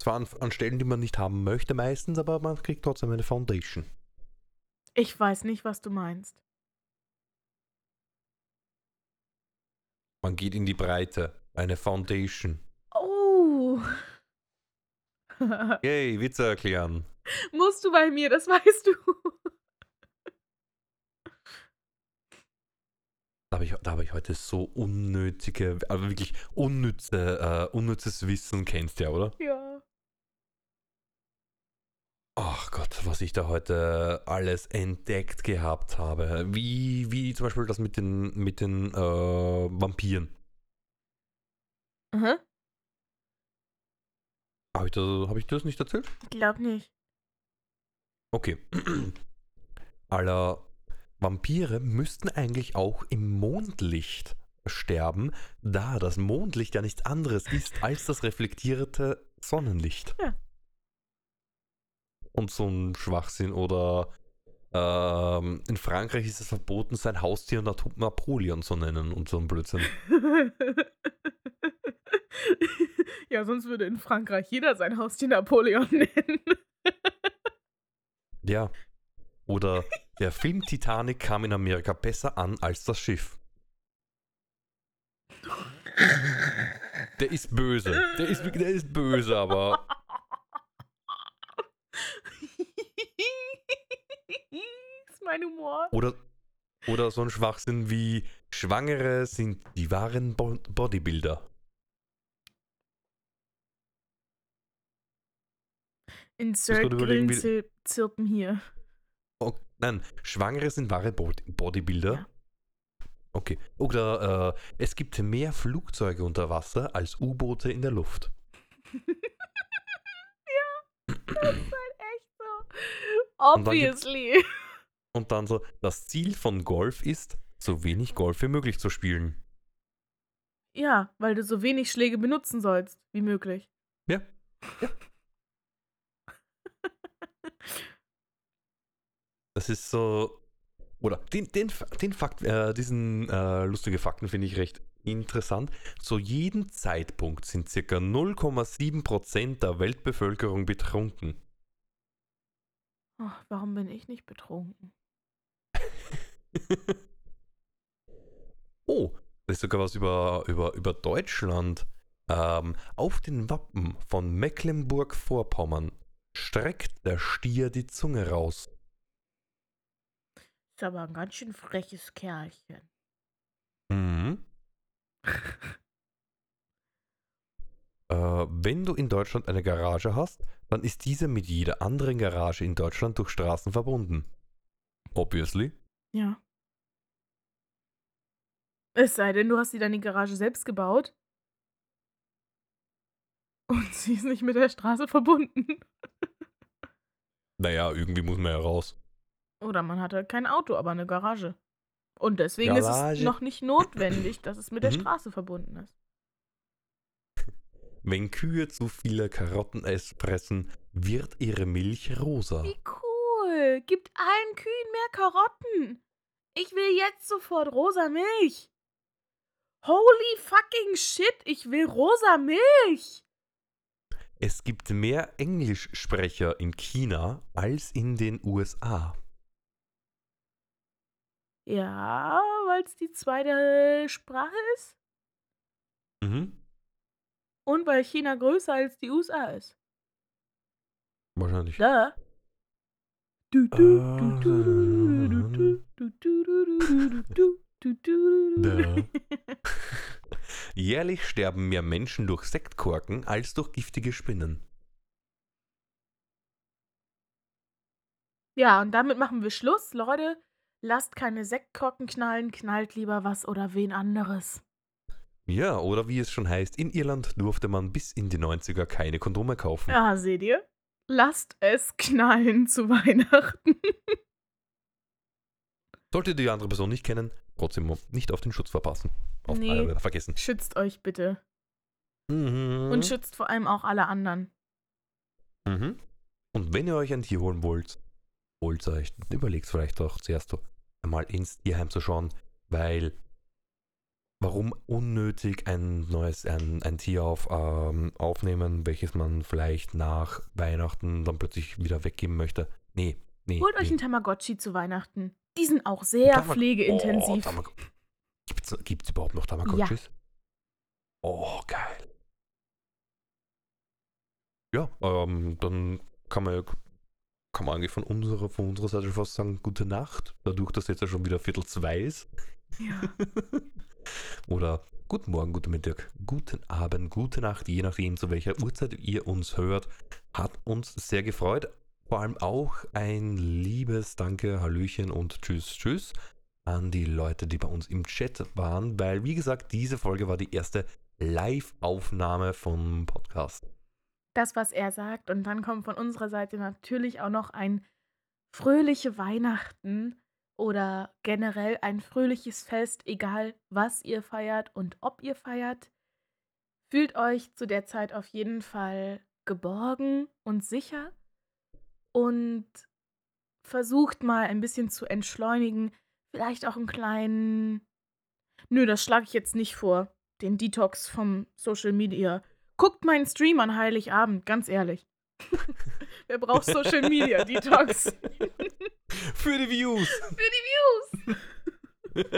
Zwar an, an Stellen, die man nicht haben möchte meistens, aber man kriegt trotzdem eine Foundation. Ich weiß nicht, was du meinst. Man geht in die Breite. Eine Foundation. Oh. Yay, Witze erklären. Musst du bei mir, das weißt du. Da habe ich, da hab ich heute so unnötige, aber wirklich unnütze, äh, unnützes Wissen kennst du ja, oder? ja. Ach Gott, was ich da heute alles entdeckt gehabt habe. Wie, wie zum Beispiel das mit den, mit den äh, Vampiren. Aha. Habe ich, da, hab ich das nicht erzählt? Glaub nicht. Okay. <clears throat> Aller Vampire müssten eigentlich auch im Mondlicht sterben, da das Mondlicht ja nichts anderes ist als das reflektierte Sonnenlicht. Ja. Und so ein Schwachsinn oder ähm, in Frankreich ist es verboten, sein Haustier Napoleon zu nennen und so ein Blödsinn. <laughs> ja, sonst würde in Frankreich jeder sein Haustier Napoleon <laughs> nennen. Ja. Oder der Film Titanic kam in Amerika besser an als das Schiff. Der ist böse. Der ist, der ist böse, aber ist mein Humor. Oder, oder so ein Schwachsinn wie Schwangere sind die wahren Bo Bodybuilder. Insert Grillenzirpen hier. Nein, Schwangere sind wahre Bod Bodybuilder. Ja. Okay. Oder äh, es gibt mehr Flugzeuge unter Wasser als U-Boote in der Luft. <laughs> Das ist halt echt so. Obviously. Und dann so, das Ziel von Golf ist, so wenig Golf wie möglich zu spielen. Ja, weil du so wenig Schläge benutzen sollst, wie möglich. Ja. <laughs> <laughs> Das ist so. Oder den, den, den Fakt, äh, diesen äh, lustige Fakten finde ich recht interessant. Zu jedem Zeitpunkt sind circa 0,7% der Weltbevölkerung betrunken. Oh, warum bin ich nicht betrunken? <laughs> oh, das ist sogar was über, über, über Deutschland. Ähm, auf den Wappen von Mecklenburg-Vorpommern streckt der Stier die Zunge raus. Ist aber ein ganz schön freches Kerlchen. Mhm. <laughs> Äh, wenn du in Deutschland eine Garage hast, dann ist diese mit jeder anderen Garage in Deutschland durch Straßen verbunden. Obviously. Ja. Es sei denn, du hast dir deine Garage selbst gebaut. Und sie ist nicht mit der Straße verbunden. <laughs> Naja, irgendwie muss man ja raus. Oder man hat halt kein Auto, aber eine Garage. Und deswegen ist es Garage. noch nicht notwendig, dass es mit der Mhm. Straße verbunden ist. <laughs> Wenn Kühe zu viele Karotten fressen, wird ihre Milch rosa. Wie cool. Gibt allen Kühen mehr Karotten. Ich will jetzt sofort rosa Milch. Holy fucking shit, ich will rosa Milch. Es gibt mehr Englischsprecher in China als in den USA. Ja, weil es die zweite Sprache ist. Mhm. Und weil China größer als die USA ist. Wahrscheinlich. Da. Jährlich sterben mehr Menschen durch Sektkorken als durch giftige Spinnen. Ja, und damit machen wir Schluss, Leute lasst keine Sektkorken knallen, knallt lieber was oder wen anderes. Ja, oder wie es schon heißt, in Irland durfte man bis in die 90er keine Kondome kaufen. Ja, seht ihr? Lasst es knallen zu <laughs> Weihnachten. Solltet ihr die andere Person nicht kennen, trotzdem nicht auf den Schutz verpassen. Auf Nee. alle vergessen. Schützt euch bitte. Mhm. Und schützt vor allem auch alle anderen. Mhm. Und wenn ihr euch ein Tier holen wollt, holt euch, überlegt vielleicht doch zuerst einmal ins Tierheim zu schauen, weil warum unnötig ein neues, ein, ein Tier auf, ähm, aufnehmen, welches man vielleicht nach Weihnachten dann plötzlich wieder weggeben möchte? Nee, nee. Holt euch nee. einen Tamagotchi zu Weihnachten. Die sind auch sehr Tamag- pflegeintensiv. Oh, Tamag gibt's, gibt's überhaupt noch Tamagotchis? Oh, geil. Ja, ähm, dann kann man, kann man eigentlich von unserer, von unserer Seite fast sagen, gute Nacht. Dadurch, dass jetzt ja schon wieder Viertel zwei ist. ja. <laughs> Oder guten Morgen, guten Mittag, guten Abend, gute Nacht, je nachdem, zu welcher Uhrzeit ihr uns hört. Hat uns sehr gefreut. Vor allem auch ein liebes Danke, Hallöchen und Tschüss, Tschüss an die Leute, die bei uns im Chat waren, weil, wie gesagt, diese Folge war die erste Live-Aufnahme vom Podcast. Das, was er sagt. Und dann kommt von unserer Seite natürlich auch noch ein fröhliche Weihnachten oder generell ein fröhliches Fest, egal was ihr feiert und ob ihr feiert. Fühlt euch zu der Zeit auf jeden Fall geborgen und sicher und versucht mal ein bisschen zu entschleunigen, vielleicht auch einen kleinen Nö, das schlage ich jetzt nicht vor. Den Detox vom Social Media. Guckt meinen Stream an Heiligabend, ganz ehrlich. <laughs> Wer braucht Social Media <laughs> Detox? Für die Views! <laughs> Für die Views!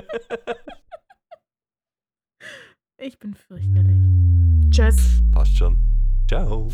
Ich bin fürchterlich. Tschüss. Passt schon. Ciao.